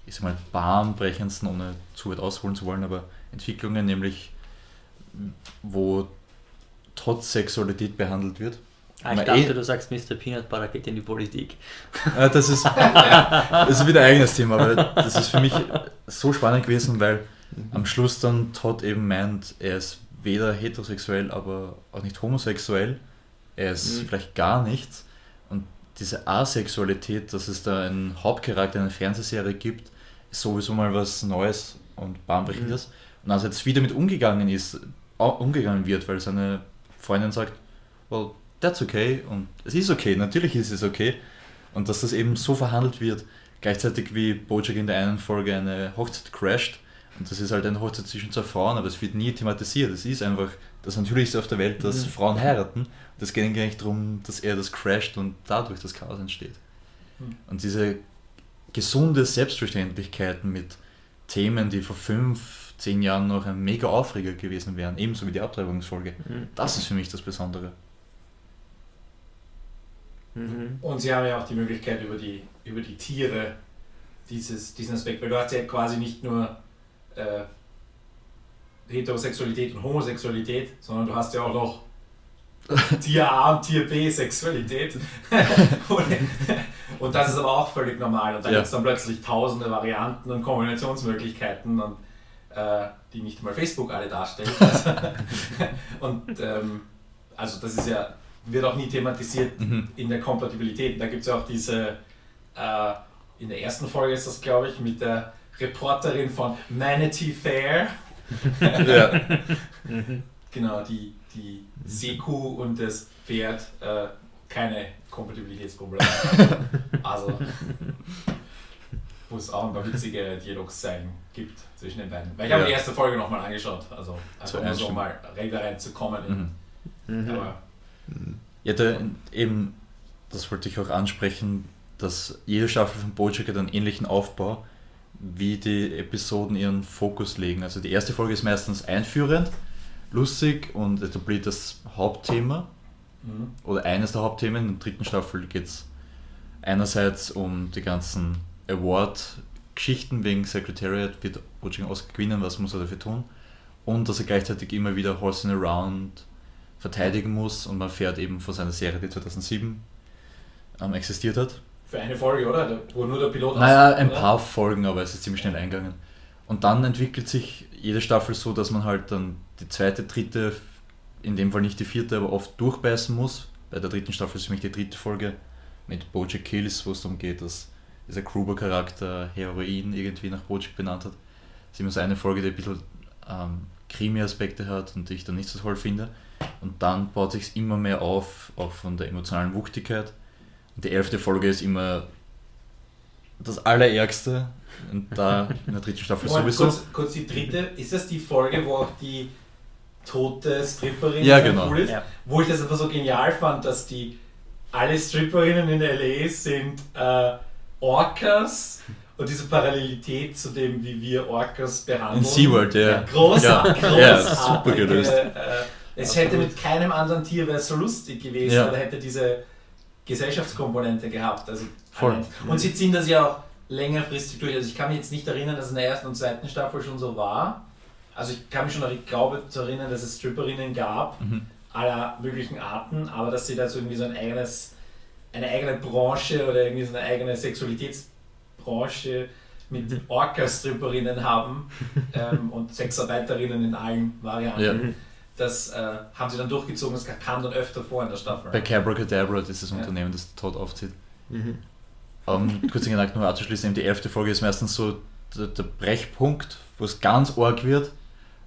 ich sag mal, bahnbrechendsten, ohne zu weit ausholen zu wollen, aber Entwicklungen, nämlich wo trotz Sexualität behandelt wird. Ah, ich dachte, eh, du sagst, Mr. Peanut Butter geht in die Politik. Äh, (laughs) das, ist, (laughs) das ist wieder ein eigenes Thema, aber das ist für mich so spannend gewesen, weil mhm. am Schluss dann Todd eben meint, er ist weder heterosexuell, aber auch nicht homosexuell. Er ist mhm. vielleicht gar nichts. Und diese Asexualität, dass es da einen Hauptcharakter in einer Fernsehserie gibt, ist sowieso mal was Neues und Bahnbrechendes. Mhm. Und als jetzt wieder mit umgegangen ist, umgegangen wird, weil seine Freundin sagt, well, that's okay und es ist okay, natürlich ist es okay. Und dass das eben so verhandelt wird, gleichzeitig wie Bojack in der einen Folge eine Hochzeit crasht. Und das ist halt eine Hochzeit zwischen zwei Frauen, aber es wird nie thematisiert. Es ist einfach das Natürlichste auf der Welt, dass mhm. Frauen heiraten. Das geht gar nicht darum, dass er das crasht und dadurch das Chaos entsteht. Mhm. Und diese gesunde Selbstverständlichkeiten mit Themen, die vor fünf, zehn Jahren noch ein mega Aufreger gewesen wären, ebenso wie die Abtreibungsfolge, mhm. das ist für mich das Besondere. Mhm. Und sie haben ja auch die Möglichkeit über die, über die Tiere dieses, diesen Aspekt, weil du hast ja quasi nicht nur äh, Heterosexualität und Homosexualität, sondern du hast ja auch noch Tier A und Tier B Sexualität. (laughs) und, das ist aber auch völlig normal. Und da ja. gibt es dann plötzlich tausende Varianten und Kombinationsmöglichkeiten, und, äh, die nicht mal Facebook alle darstellen. (laughs) (laughs) und ähm, also das ist ja, wird auch nie thematisiert mhm. in der Kompatibilität. Da gibt es ja auch diese, äh, in der ersten Folge ist das, glaube ich, mit der Reporterin von Manatee Fair. (laughs) ja. genau, die die Seekuh und das Pferd äh, keine Kompatibilitätsprobleme haben. (laughs) also, wo es auch ein paar witzige Dialogs sein gibt zwischen den beiden. Weil ich ja. habe die erste Folge nochmal angeschaut, also einfach nur so mal da reinzukommen. Mhm. Mhm. Aber, ja, da, eben, das wollte ich auch ansprechen, dass jede Staffel von Bojack hat einen ähnlichen Aufbau, wie die Episoden ihren Fokus legen. Also die erste Folge ist meistens einführend, lustig und etabliert das Hauptthema mhm. oder eines der Hauptthemen. In der dritten Staffel geht es einerseits um die ganzen Award-Geschichten wegen Secretariat, wird Butching Oscar gewinnen, was muss er dafür tun und dass er gleichzeitig immer wieder Horsing Around verteidigen muss und man fährt eben von seiner Serie, die 2007 ähm, existiert hat. Für eine Folge, oder? Wo nur der Pilot Naja, ein oder? paar Folgen, aber es ist ziemlich schnell eingegangen. Und dann entwickelt sich jede Staffel so, dass man halt dann die zweite, dritte, in dem Fall nicht die vierte, aber oft durchbeißen muss. Bei der dritten Staffel ist nämlich die dritte Folge mit Bojack Kills, wo es darum geht, dass dieser Kruber-Charakter Heroin irgendwie nach Bojack benannt hat. Das ist immer so eine Folge, die ein bisschen ähm, Krimi-Aspekte hat und die ich dann nicht so toll finde. Und dann baut sich immer mehr auf, auch von der emotionalen Wuchtigkeit. Und die elfte Folge ist immer das Allerärgste. Und da in der dritten Staffel Moment, sowieso. Kurz, kurz die dritte, ist das die Folge, wo auch die tote Stripperin ja, genau. cool ist? Ja. Wo ich das einfach so genial fand, dass die alle Stripperinnen in LA sind äh, Orcas und diese Parallelität zu dem, wie wir Orcas behandeln. In SeaWorld, ja. Großartig. Ja, ja super gelöst. Äh, es hätte mit keinem anderen Tier wäre so lustig gewesen ja. oder hätte diese Gesellschaftskomponente gehabt. Also Voll. Und sie ziehen das ja auch längerfristig durch. Also ich kann mich jetzt nicht erinnern, dass es in der ersten und zweiten Staffel schon so war. Also ich kann mich schon ich glaube zu erinnern, dass es Stripperinnen gab, mhm. aller möglichen Arten, aber dass sie da so irgendwie so ein eigenes, eine eigene Branche oder irgendwie so eine eigene Sexualitätsbranche mit mhm. Orca-Stripperinnen haben (laughs) ähm, und Sexarbeiterinnen in allen Varianten. Ja. Das äh, haben sie dann durchgezogen, das kam dann öfter vor in der Staffel. Bei Cabra Cadabra, das ist das Unternehmen, das Todd aufzieht. Mhm. Um, kurz gesagt nur abzuschließen, die elfte Folge ist meistens so der, der Brechpunkt, wo es ganz arg wird.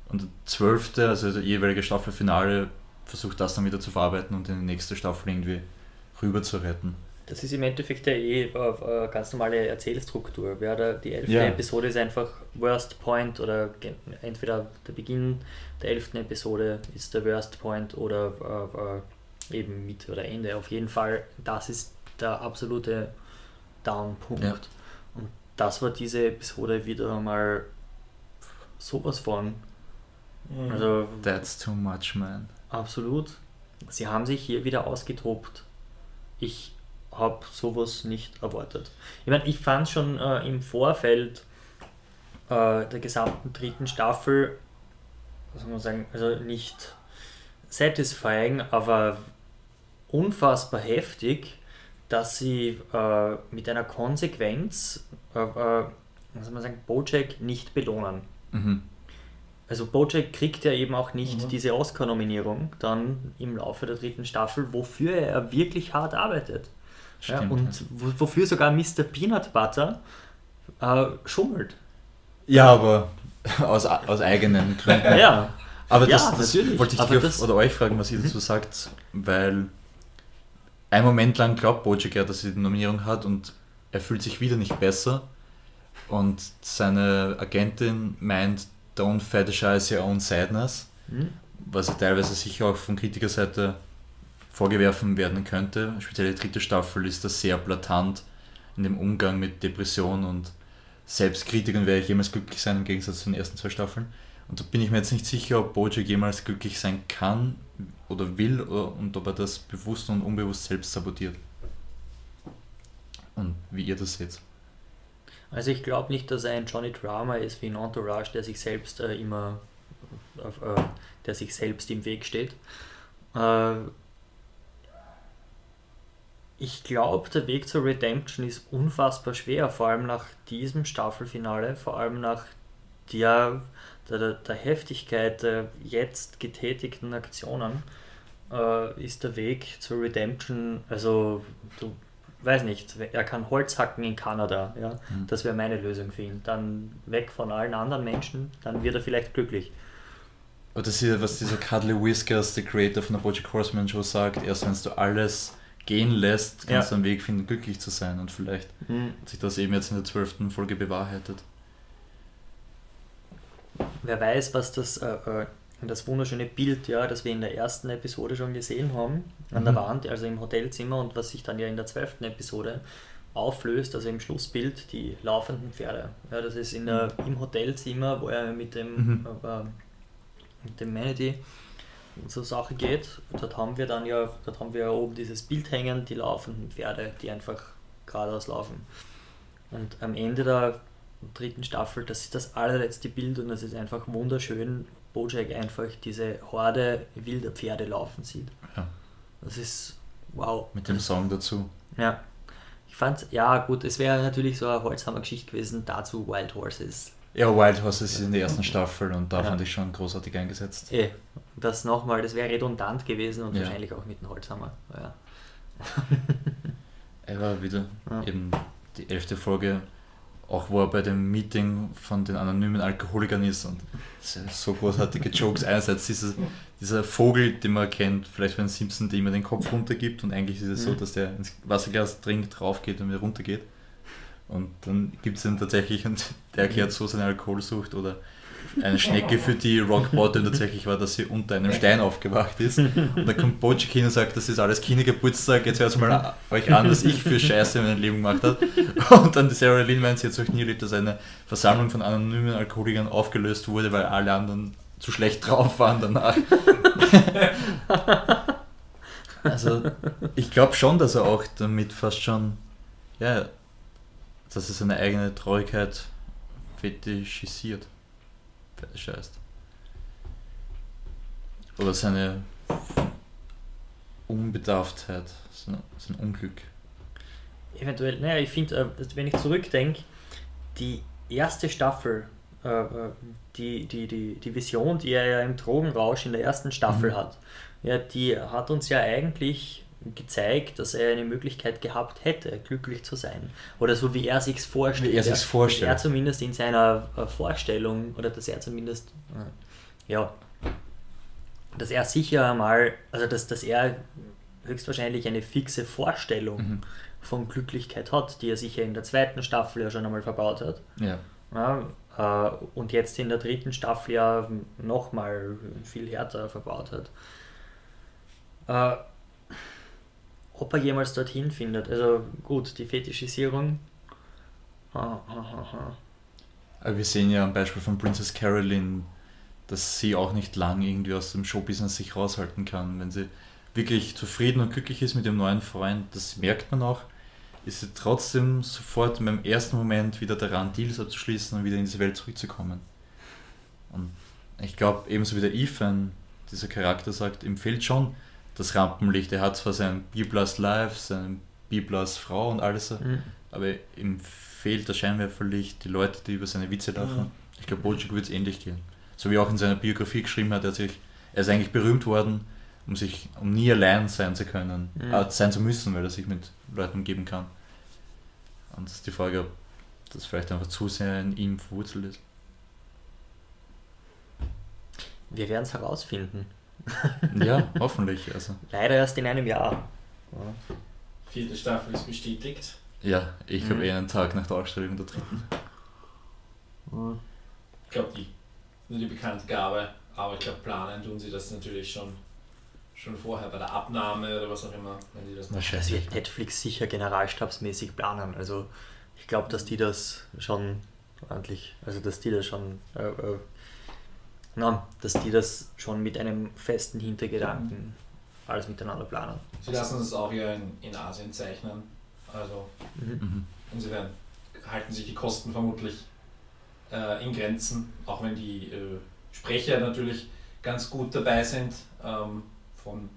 Und der zwölfte, also der jeweilige Staffelfinale, versucht das dann wieder zu verarbeiten und in die nächste Staffel irgendwie rüber zu retten. Das ist im Endeffekt ja eh eine ganz normale Erzählstruktur. Die elfte ja. Episode ist einfach Worst Point oder entweder der Beginn der elften Episode ist der Worst Point oder äh, äh eben Mitte oder Ende. Auf jeden Fall, das ist der absolute Downpunkt. Ja. Und das war diese Episode wieder mal sowas von. Mhm. Also, That's too much, man. Absolut. Sie haben sich hier wieder ausgetobt. Ich habe sowas nicht erwartet. Ich meine, ich fand schon äh, im Vorfeld äh, der gesamten dritten Staffel, was soll man sagen, also nicht satisfying, aber unfassbar heftig, dass sie äh, mit einer Konsequenz, äh, äh, was soll man sagen, Bojack nicht belohnen. Mhm. Also Bojack kriegt ja eben auch nicht mhm. diese Oscar-Nominierung dann im Laufe der dritten Staffel, wofür er wirklich hart arbeitet. Stimmt, ja, und wofür sogar Mr. Peanut Butter äh, schummelt. Ja, aber (laughs) aus, aus eigenen Gründen. Ja, Aber das, Ja, das wollte ich dich Mhm. auf, oder euch fragen, was ihr dazu sagt, weil ein Moment lang glaubt Bojack ja, dass er die Nominierung hat und er fühlt sich wieder nicht besser und seine Agentin meint, don't fetishize your own sadness, Hm? was ja teilweise sicher auch von Kritikerseite vorgeworfen werden könnte. Speziell die dritte Staffel ist da sehr blatant in dem Umgang mit Depression und Selbstkritik und werde ich jemals glücklich sein im Gegensatz zu den ersten zwei Staffeln. Und da bin ich mir jetzt nicht sicher, ob Bojack jemals glücklich sein kann oder will oder, und ob er das bewusst und unbewusst selbst sabotiert. Und wie ihr das seht. Also ich glaube nicht, dass er ein Johnny Drama ist wie ein Entourage, der sich selbst äh, immer auf, äh, der sich selbst im Weg steht. Äh, ich glaube, der Weg zur Redemption ist unfassbar schwer, vor allem nach diesem Staffelfinale, vor allem nach der, der, der Heftigkeit der jetzt getätigten Aktionen äh, ist der Weg zur Redemption, also du weiß nicht, er kann Holz hacken in Kanada, ja, Mhm. das wäre meine Lösung für ihn. Dann weg von allen anderen Menschen, dann wird er vielleicht glücklich. Aber das ist ja, was dieser Cuddly Whiskers, der Creator von der Bojack Horseman Show sagt, erst wenn du alles gehen lässt, kannst Ja. du einen Weg finden, glücklich zu sein. Und vielleicht hat sich das eben jetzt in der zwölften Folge bewahrheitet. Wer weiß, was das, äh, äh, das wunderschöne Bild, ja, das wir in der ersten Episode schon gesehen haben, an der Mhm. Wand, also im Hotelzimmer und was sich dann ja in der zwölften Episode auflöst, also im Schlussbild, die laufenden Pferde. Ja, das ist in der, im Hotelzimmer, wo er mit dem, Mhm. äh, mit dem Manatee zur Sache geht. Dort haben wir dann ja, dort haben wir ja oben dieses Bild hängen, die laufenden Pferde, die einfach geradeaus laufen. Und am Ende der dritten Staffel, das ist das allerletzte Bild und das ist einfach wunderschön, Bojack einfach diese Horde wilder Pferde laufen sieht. Ja. Das ist wow. Mit dem Song dazu. Ja. Ich fand, ja gut, es wäre natürlich so eine Holzhammer-Geschichte gewesen, dazu Wild Horses. Ja, Wild Horses ist in der ersten Staffel und da Ja. fand ich schon großartig eingesetzt. Eh, das nochmal, das wäre redundant gewesen und Ja. wahrscheinlich auch mit dem Holzhammer. Ja. Er war wieder Ja. eben die elfte Folge, auch wo er bei dem Meeting von den anonymen Alkoholikern ist und so großartige Jokes. Einerseits dieses, dieser Vogel, den man kennt, vielleicht von Simpson, der immer den Kopf runtergibt und eigentlich ist es so, Mhm. dass der ins Wasserglas trinkt, raufgeht und wieder runtergeht. Und dann gibt es ihn tatsächlich und (laughs) der erklärt so seine Alkoholsucht oder eine (laughs) Schnecke, für die Rock Bottom tatsächlich war, dass sie unter einem Stein aufgewacht ist. Und dann kommt Bojack hin und sagt, das ist alles Kindergeburtstag, jetzt hört mal (laughs) euch an, was ich für Scheiße in meinem Leben gemacht habe. Und dann die Sarah Lynn meint, sie hat euch nie erlebt, dass eine Versammlung von anonymen Alkoholikern aufgelöst wurde, weil alle anderen zu schlecht drauf waren danach. also ich glaube schon, dass er auch damit fast schon, ja, dass er seine eigene Traurigkeit fetischisiert. Fetischised. Oder seine Unbedarftheit, sein, sein Unglück. Eventuell, naja, ich finde, äh, dass wenn ich zurückdenke, die erste Staffel, äh, äh, die, die, die, die Vision, die er ja im Drogenrausch in der ersten Staffel Mhm. hat, ja, die hat uns ja eigentlich gezeigt, dass er eine Möglichkeit gehabt hätte, glücklich zu sein. Oder so wie er sich's vorstellt. Wie er sich's ja, vorstellt. Dass er zumindest in seiner äh, Vorstellung, oder dass er zumindest, äh, ja, dass er sicher mal, also dass, dass er höchstwahrscheinlich eine fixe Vorstellung Mhm. von Glücklichkeit hat, die er sicher in der zweiten Staffel ja schon einmal verbaut hat. Ja. Ja, äh, und jetzt in der dritten Staffel ja nochmal viel härter verbaut hat. Äh, ob er jemals dorthin findet, also gut, die Fetischisierung. Ha, ha, ha, ha. Aber wir sehen ja am Beispiel von Princess Caroline, dass sie auch nicht lang irgendwie aus dem Showbusiness sich raushalten kann. Wenn sie wirklich zufrieden und glücklich ist mit dem neuen Freund, das merkt man auch, ist sie trotzdem sofort beim ersten Moment wieder daran, Deals abzuschließen und wieder in diese Welt zurückzukommen. Und ich glaube, ebenso wie der Ethan, dieser Charakter sagt, ihm fehlt schon das Rampenlicht. Er hat zwar sein B-Plus Life, seine B-Plus Frau und alles, Hm. aber ihm fehlt das Scheinwerferlicht, die Leute, die über seine Witze lachen. Mhm. Ich glaube, Bojack wird es ähnlich gehen. So wie er auch in seiner Biografie geschrieben hat, er, sich, er ist eigentlich berühmt worden, um sich, um nie allein sein zu können, Mhm. äh, sein zu müssen, weil er sich mit Leuten umgeben kann. Und das ist die Frage, ob das vielleicht einfach zu sehr in ihm verwurzelt ist. Wir werden es herausfinden. (laughs) Ja, hoffentlich. Also. Leider erst in einem Jahr. Ja. Vierte Staffel ist bestätigt. Ja, ich Mhm. habe eh einen Tag nach der Ausstellung der dritten. Ich glaube, die nur die Bekanntgabe, aber ich glaube, planen tun sie das natürlich schon, schon vorher bei der Abnahme oder was auch immer, wenn die das machen. Das wird Netflix sicher generalstabsmäßig planen. Also ich glaube, dass die das schon ordentlich, also dass die das schon, äh, äh, na, dass die das schon mit einem festen Hintergedanken alles miteinander planen. Sie lassen das auch ja in, in Asien zeichnen, also Mhm. insofern halten sich die Kosten vermutlich äh, in Grenzen, auch wenn die äh, Sprecher natürlich ganz gut dabei sind, ähm, von,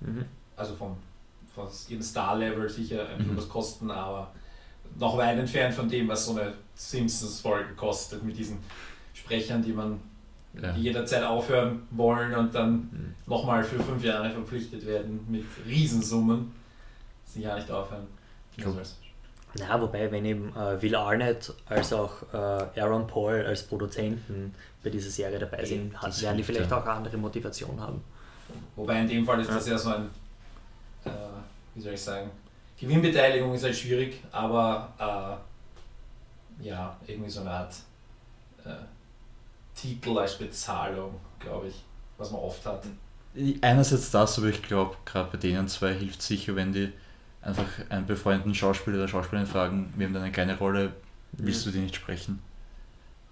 Mhm. also vom, von ihrem Star-Level sicher ein bisschen Mhm. was kosten, aber noch weit entfernt von dem, was so eine Simpsons-Folge kostet, mit diesen Sprechern, die man Ja. die jederzeit aufhören wollen und dann Mhm. nochmal für fünf Jahre verpflichtet werden mit Riesensummen, sie ja nicht aufhören. Cool. Na, wobei, wenn eben äh, Will Arnett als auch äh, Aaron Paul als Produzenten bei dieser Serie dabei sind, hat, werden die vielleicht ja. auch eine andere Motivation haben. Wobei in dem Fall ist das ja so ein, äh, wie soll ich sagen, Gewinnbeteiligung ist halt schwierig, aber äh, ja, irgendwie so eine Art äh, Titel als Bezahlung, glaube ich, was man oft hat. Einerseits das, aber ich glaube, gerade bei denen zwei hilft sicher, wenn die einfach einen befreundeten Schauspieler oder Schauspielerin fragen, wir haben da eine kleine Rolle, willst du die nicht sprechen?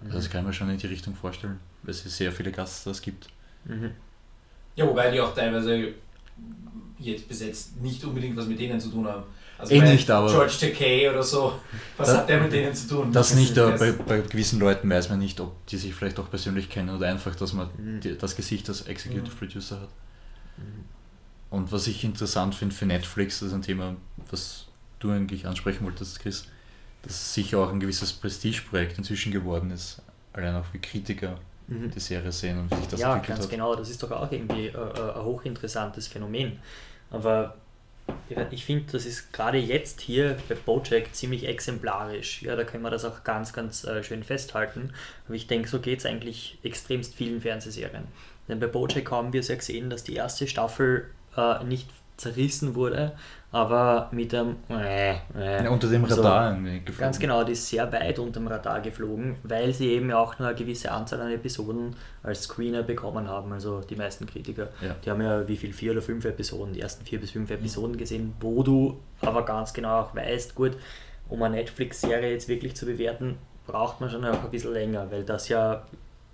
Also das kann ich mir schon in die Richtung vorstellen, weil es sehr viele Gaststars gibt. Mhm. Ja, wobei die auch teilweise jetzt besetzt nicht unbedingt was mit denen zu tun haben. Also Eh bei nicht, aber- George Takei oder so, was Das- hat der mit denen zu tun? Das nicht, aber bei, bei gewissen Leuten weiß man nicht, ob die sich vielleicht auch persönlich kennen oder einfach, dass man Mhm. die, das Gesicht als Executive Mhm. Producer hat. Mhm. Und was ich interessant finde für Netflix, das ist ein Thema, was du eigentlich ansprechen wolltest, Chris, dass es sicher auch ein gewisses Prestigeprojekt inzwischen geworden ist, allein auch wie Kritiker Mhm. die Serie sehen und wie sich das ja, entwickelt ganz hat. genau. Das ist doch auch irgendwie äh, äh, ein hochinteressantes Phänomen. Aber ich, finde, das ist gerade jetzt hier bei Bojack ziemlich exemplarisch. Ja, da können wir das auch ganz, ganz äh, schön festhalten. Aber ich denke, so geht es eigentlich extremst vielen Fernsehserien. Denn bei Bojack haben wir es ja gesehen, dass die erste Staffel äh, nicht zerrissen wurde, aber mit einem äh, äh, Ja, unter dem so. Radar irgendwie geflogen. Ganz genau, die ist sehr weit unterm Radar geflogen, weil sie eben auch nur eine gewisse Anzahl an Episoden als Screener bekommen haben, also die meisten Kritiker. Ja. Die haben ja wie viel, vier oder fünf Episoden, die ersten vier bis fünf Episoden gesehen, wo du aber ganz genau auch weißt, gut, um eine Netflix-Serie jetzt wirklich zu bewerten, braucht man schon auch ein bisschen länger, weil das ja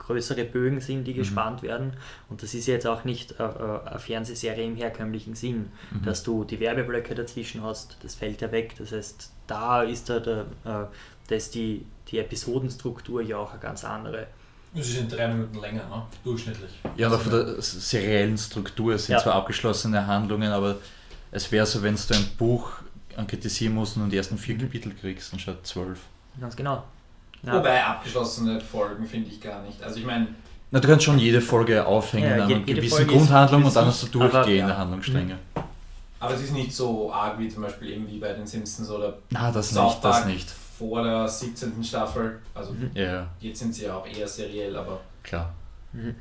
größere Bögen sind, die gespannt werden. Und das ist jetzt auch nicht äh, äh, eine Fernsehserie im herkömmlichen Sinn, Mhm. dass du die Werbeblöcke dazwischen hast, das fällt ja weg. Das heißt, da ist da, der, äh, da ist die, die Episodenstruktur ja auch eine ganz andere. Sie sind drei Minuten länger, ne? durchschnittlich. Ja, Also, von der seriellen Struktur. Es sind Ja. zwar abgeschlossene Handlungen, aber es wäre so, wenn du ein Buch kritisieren musst und die ersten vier Mhm. Kapitel kriegst, anstatt zwölf. Ganz genau. Ja. Wobei abgeschlossene Folgen finde ich gar nicht. Also ich meine, Na, du kannst schon jede Folge aufhängen Ja, an einer gewissen Folge Grundhandlung und dann hast du durchgehende aber- ja. Handlungsstränge. aber es ist nicht so arg wie zum Beispiel eben wie bei den Simpsons oder Na, das South nicht, das Park nicht. vor der 17. Staffel. Also Mhm. Ja, jetzt sind sie ja auch eher seriell, aber klar. Mhm.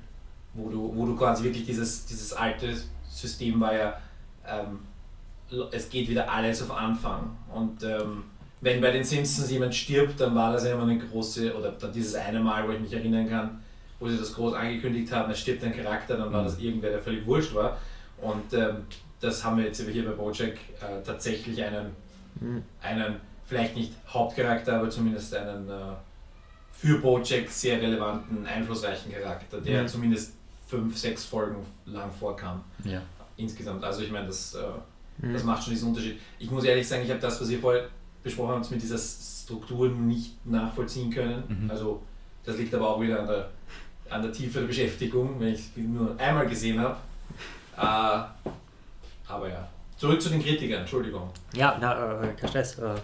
wo du, wo du quasi wirklich dieses, dieses alte System war ja, ähm, es geht wieder alles auf Anfang. Und ähm, wenn bei den Simpsons jemand stirbt, dann war das ja immer eine große, oder dann dieses eine Mal, wo ich mich erinnern kann, wo sie das groß angekündigt haben, es stirbt ein Charakter, dann war Mhm. das irgendwer, der völlig wurscht war. Und ähm, das haben wir jetzt hier bei Bojack äh, tatsächlich einen, Mhm. einen, vielleicht nicht Hauptcharakter, aber zumindest einen äh, für Bojack sehr relevanten, einflussreichen Charakter, der Mhm. zumindest fünf, sechs Folgen lang vorkam Ja. insgesamt. Also ich meine, das, äh, Mhm. das macht schon diesen Unterschied. Ich muss ehrlich sagen, ich habe das, was ihr vorher besprochen habt, mit dieser Struktur nicht nachvollziehen können. Mhm. Also das liegt aber auch wieder an der, an der Tiefe der Beschäftigung, wenn ich es nur einmal gesehen habe. Äh, aber ja, zurück zu den Kritikern, Entschuldigung. Ja, na, äh, kein Stress. Äh,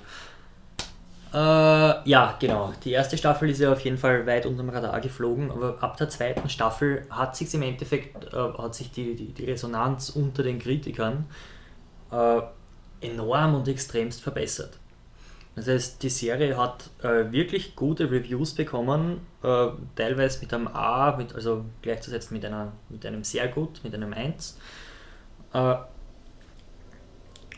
äh, ja, genau. Die erste Staffel ist ja auf jeden Fall weit unterm Radar geflogen, aber ab der zweiten Staffel hat sich im Endeffekt, äh, hat sich die, die, die Resonanz unter den Kritikern äh, enorm und extremst verbessert. Das heißt, die Serie hat äh, wirklich gute Reviews bekommen, äh, teilweise mit einem A, mit, also gleichzusetzen mit, einer, mit einem sehr gut, mit einem 1. Äh,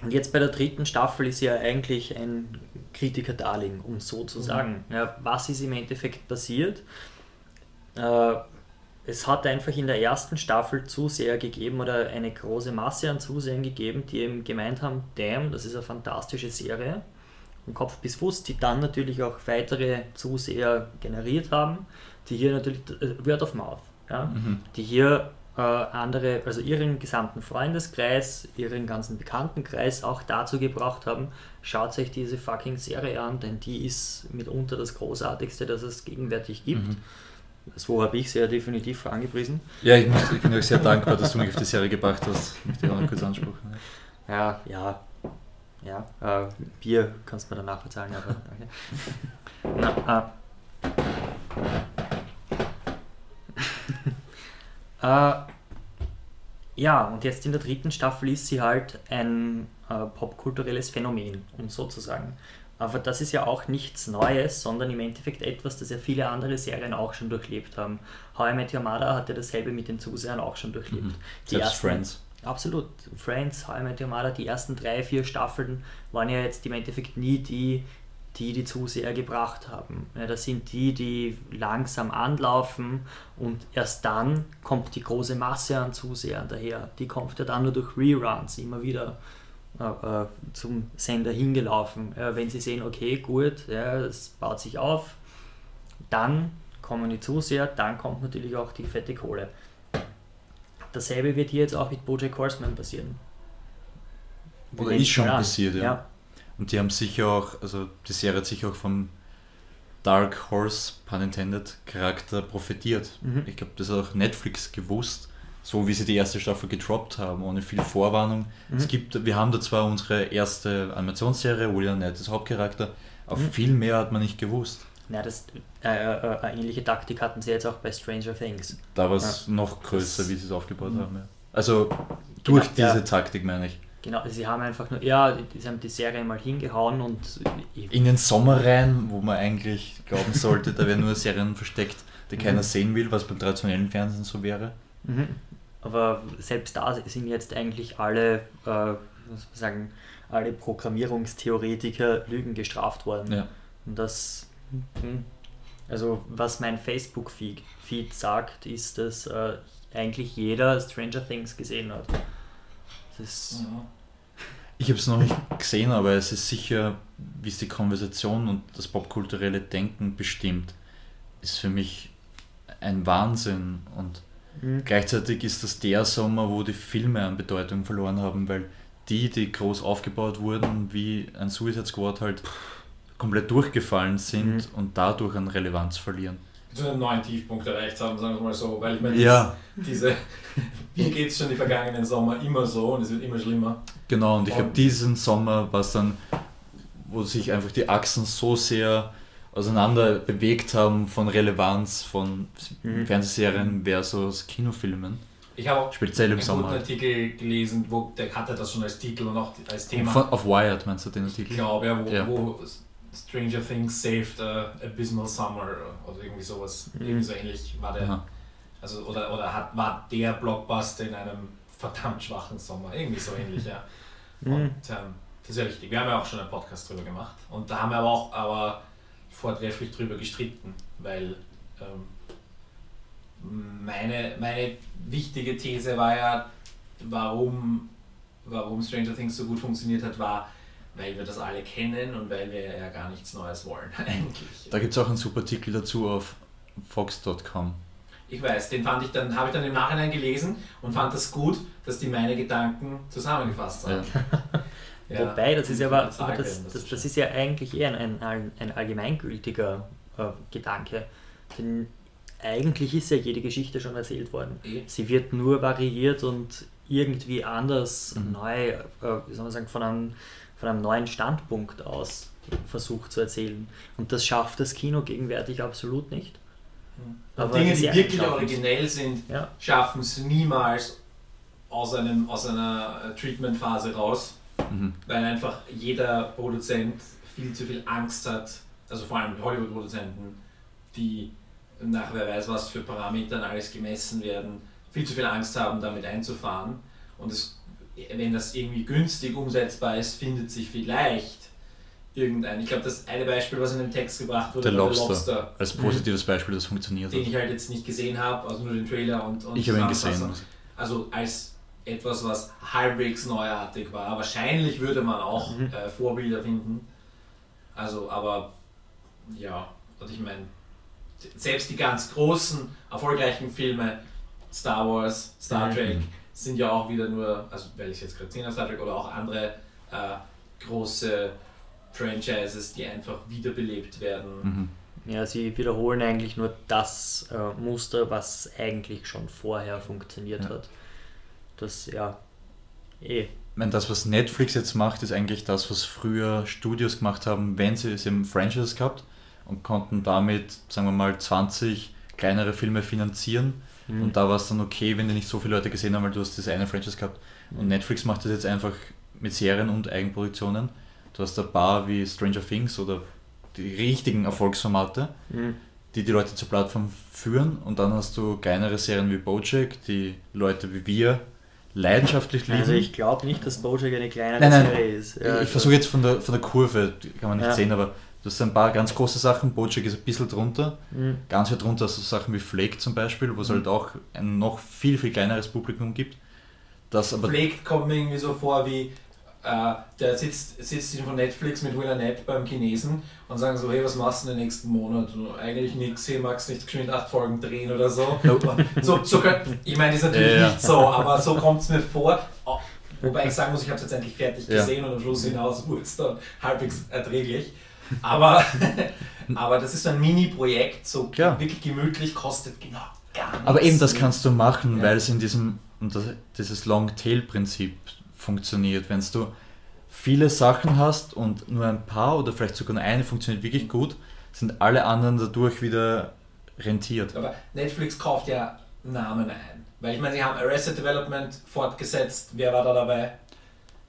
und jetzt bei der dritten Staffel ist ja eigentlich ein Kritikerdarling, um so zu sagen. Mhm. Ja, was ist im Endeffekt passiert? Äh, es hat einfach in der ersten Staffel Zuseher gegeben oder eine große Masse an Zusehern gegeben, die eben gemeint haben, damn, das ist eine fantastische Serie, von Kopf bis Fuß, die dann natürlich auch weitere Zuseher generiert haben, die hier natürlich, äh, Word of Mouth, ja, mhm. die hier äh, andere, also ihren gesamten Freundeskreis, ihren ganzen Bekanntenkreis auch dazu gebracht haben, schaut euch diese fucking Serie an, denn die ist mitunter das Großartigste, das es gegenwärtig gibt. Mhm. So habe ich sie ja definitiv angepriesen. Ja, ich, muss, ich bin euch sehr dankbar, dass du mich auf die Serie gebracht hast. Ich möchte auch noch kurz ansprechen. Ja, ja, ja. Äh, Bier kannst du mir danach bezahlen, aber danke. (laughs) Na, äh. (laughs) äh, ja, und jetzt in der dritten Staffel ist sie halt ein äh, popkulturelles Phänomen, um so zu sagen. Aber das ist ja auch nichts Neues, sondern im Endeffekt etwas, das ja viele andere Serien auch schon durchlebt haben. How I Met Your Mother hatte dasselbe mit den Zusehern auch schon durchlebt. Mhm. Die Selbst ersten, Friends. Absolut. Friends, How I Met Your Mother, die ersten drei, vier Staffeln waren ja jetzt im Endeffekt nie die, die die Zuseher gebracht haben. Ja, das sind die, die langsam anlaufen und erst dann kommt die große Masse an Zusehern daher. Die kommt ja dann nur durch Reruns immer wieder äh, äh, zum Sender hingelaufen. Äh, wenn sie sehen, okay, gut, ja, es baut sich auf, dann kommen die Zuseher, dann kommt natürlich auch die fette Kohle. Dasselbe wird hier jetzt auch mit Bojack Horseman passieren. Oder ist schon passiert, ja. ja. Und die haben sicher auch, also die Serie hat sich auch vom Dark Horse, pun intended, Charakter profitiert. Mhm. Ich glaube, das hat auch Netflix gewusst so wie sie die erste Staffel gedroppt haben, ohne viel Vorwarnung. Mhm. Es gibt, wir haben da zwar unsere erste Animationsserie, William Knight ist Hauptcharakter, aber mhm. viel mehr hat man nicht gewusst. Ja, das, äh, äh, eine ähnliche Taktik hatten sie jetzt auch bei Stranger Things. Da war es ja. noch größer, das, wie sie es aufgebaut mhm. haben. Ja. Also durch genau, diese ja. Taktik meine ich. Genau, sie haben einfach nur, ja, sie haben die Serie mal hingehauen und. In den Sommer rein, wo man eigentlich glauben sollte, da wären nur Serien versteckt, die keiner mhm. sehen will, was beim traditionellen Fernsehen so wäre. Mhm. Aber selbst da sind jetzt eigentlich alle, äh, sagen, alle Programmierungstheoretiker Lügen gestraft worden. Ja. Und das, also was mein Facebook-Feed sagt, ist, dass äh, eigentlich jeder Stranger Things gesehen hat. Das ja. Ich habe es noch nicht gesehen, aber es ist sicher, wie es die Konversation und das popkulturelle Denken bestimmt, ist für mich ein Wahnsinn und Mhm. Gleichzeitig ist das der Sommer, wo die Filme an Bedeutung verloren haben, weil die, die groß aufgebaut wurden, wie ein Suicide Squad halt komplett durchgefallen sind mhm. und dadurch an Relevanz verlieren. Zu einem neuen Tiefpunkt erreicht haben, sagen wir mal so, weil ich meine, ja. diese, (laughs) wie geht es schon die vergangenen Sommer immer so und es wird immer schlimmer. Genau, und ich glaube, diesen Sommer war es dann, wo sich einfach die Achsen so sehr auseinander bewegt haben von Relevanz von mhm. Fernsehserien versus Kinofilmen. Ich habe auch Speziell im einen Sommer. guten Artikel gelesen, wo der hatte das schon als Titel und auch als Thema. Von, auf Wired meinst du den Artikel? Ich glaube, ja, wo, ja. wo Stranger Things saved a Abysmal Summer oder irgendwie sowas. Mhm. Irgendwie so ähnlich war der. Aha. Also, oder oder hat, war der Blockbuster in einem verdammt schwachen Sommer. Irgendwie so ähnlich, ja. (laughs) Mhm. Und ähm, das ist ja richtig. Wir haben ja auch schon einen Podcast drüber gemacht. Und da haben wir aber auch aber vortrefflich darüber gestritten, weil ähm, meine, meine wichtige These war ja, warum, warum Stranger Things so gut funktioniert hat, war, weil wir das alle kennen und weil wir ja gar nichts Neues wollen (laughs) eigentlich. Da gibt es auch einen super Artikel dazu auf fox.com. Ich weiß, den fand ich dann, habe ich dann im Nachhinein gelesen und fand das gut, dass die meine Gedanken zusammengefasst haben. Ja. (laughs) Ja, Wobei, das ist ja aber, aber das, das, das, ist ja eigentlich eher ein, ein, ein allgemeingültiger äh, Gedanke. Denn eigentlich ist ja jede Geschichte schon erzählt worden. E. Sie wird nur variiert und irgendwie anders, mhm. neu, äh, wie soll man sagen, von einem, von einem neuen Standpunkt aus versucht zu erzählen. Und das schafft das Kino gegenwärtig absolut nicht. Mhm. Aber Dinge, die wirklich originell sind, ja. schaffen es niemals aus, einem, aus einer Treatment-Phase raus Mhm. Weil einfach jeder Produzent viel zu viel Angst hat, also vor allem Hollywood-Produzenten, die nach wer weiß was für Parametern alles gemessen werden, viel zu viel Angst haben, damit einzufahren. Und es, wenn das irgendwie günstig umsetzbar ist, findet sich vielleicht irgendein. Ich glaube, das eine Beispiel, was in dem Text gebracht wurde, Der war Lobster. Lobster, Als positives Beispiel, das funktioniert den hat. ich halt jetzt nicht gesehen habe, also nur den Trailer und, und Ich habe ihn gesehen. Also als etwas, was halbwegs neuartig war. Wahrscheinlich würde man auch Mhm. äh, Vorbilder finden. Also, aber ja, und ich meine, selbst die ganz großen, erfolgreichen Filme, Star Wars, Star Mhm. Sind ja auch wieder nur, also weil ich jetzt gerade gesehen habe, Star Trek oder auch andere äh, große Franchises, die einfach wiederbelebt werden. Mhm. Ja, sie wiederholen eigentlich nur das äh, Muster, was eigentlich schon vorher funktioniert Ja. hat. Das, ja, eh. Ich meine, das, was Netflix jetzt macht, ist eigentlich das, was früher Studios gemacht haben, wenn sie es im Franchise gehabt und konnten damit, sagen wir mal, 20 kleinere Filme finanzieren. Mhm. Und da war es dann okay, wenn die nicht so viele Leute gesehen haben, weil du hast das eine Franchise gehabt. Und Netflix macht das jetzt einfach mit Serien und Eigenproduktionen. Du hast ein paar wie Stranger Things oder die richtigen Erfolgsformate, Mhm. die die Leute zur Plattform führen. Und dann hast du kleinere Serien wie Bojack, die Leute wie wir leidenschaftlich lieben. Also ich glaube nicht, dass Bojack eine kleinere Nein, nein. Serie ist. Ja, ich versuche jetzt von der, von der Kurve, kann man nicht Ja. sehen, aber du hast ein paar ganz große Sachen. Bojack ist ein bisschen drunter. Mhm. Ganz weit drunter du Sachen wie Flake zum Beispiel, wo es Mhm. halt auch ein noch viel, viel kleineres Publikum gibt. Das aber Flake kommt mir irgendwie so vor wie, äh, der sitzt, sitzt von Netflix mit Will Arnett beim Chinesen und sagen so, hey, was machst du in den nächsten Monat? Und eigentlich nichts, hey, magst nicht geschwind acht Folgen drehen oder so. so, so ich meine, das ist natürlich Ja, ja. nicht so, aber so kommt es mir vor. Oh, wobei ich sagen muss, ich habe es jetzt endlich fertig Ja. gesehen und am Schluss hinaus wurde es dann halbwegs erträglich. Aber, (laughs) aber das ist so ein Mini-Projekt, so Klar. wirklich gemütlich, kostet genau gar nichts. Aber eben das kannst du machen, Ja. weil es in diesem, das, dieses Long-Tail-Prinzip funktioniert. Wenn du viele Sachen hast und nur ein paar oder vielleicht sogar nur eine funktioniert wirklich gut, sind alle anderen dadurch wieder rentiert. Aber Netflix kauft ja Namen ein. Weil ich meine, sie haben Arrested Development fortgesetzt. Wer war da dabei?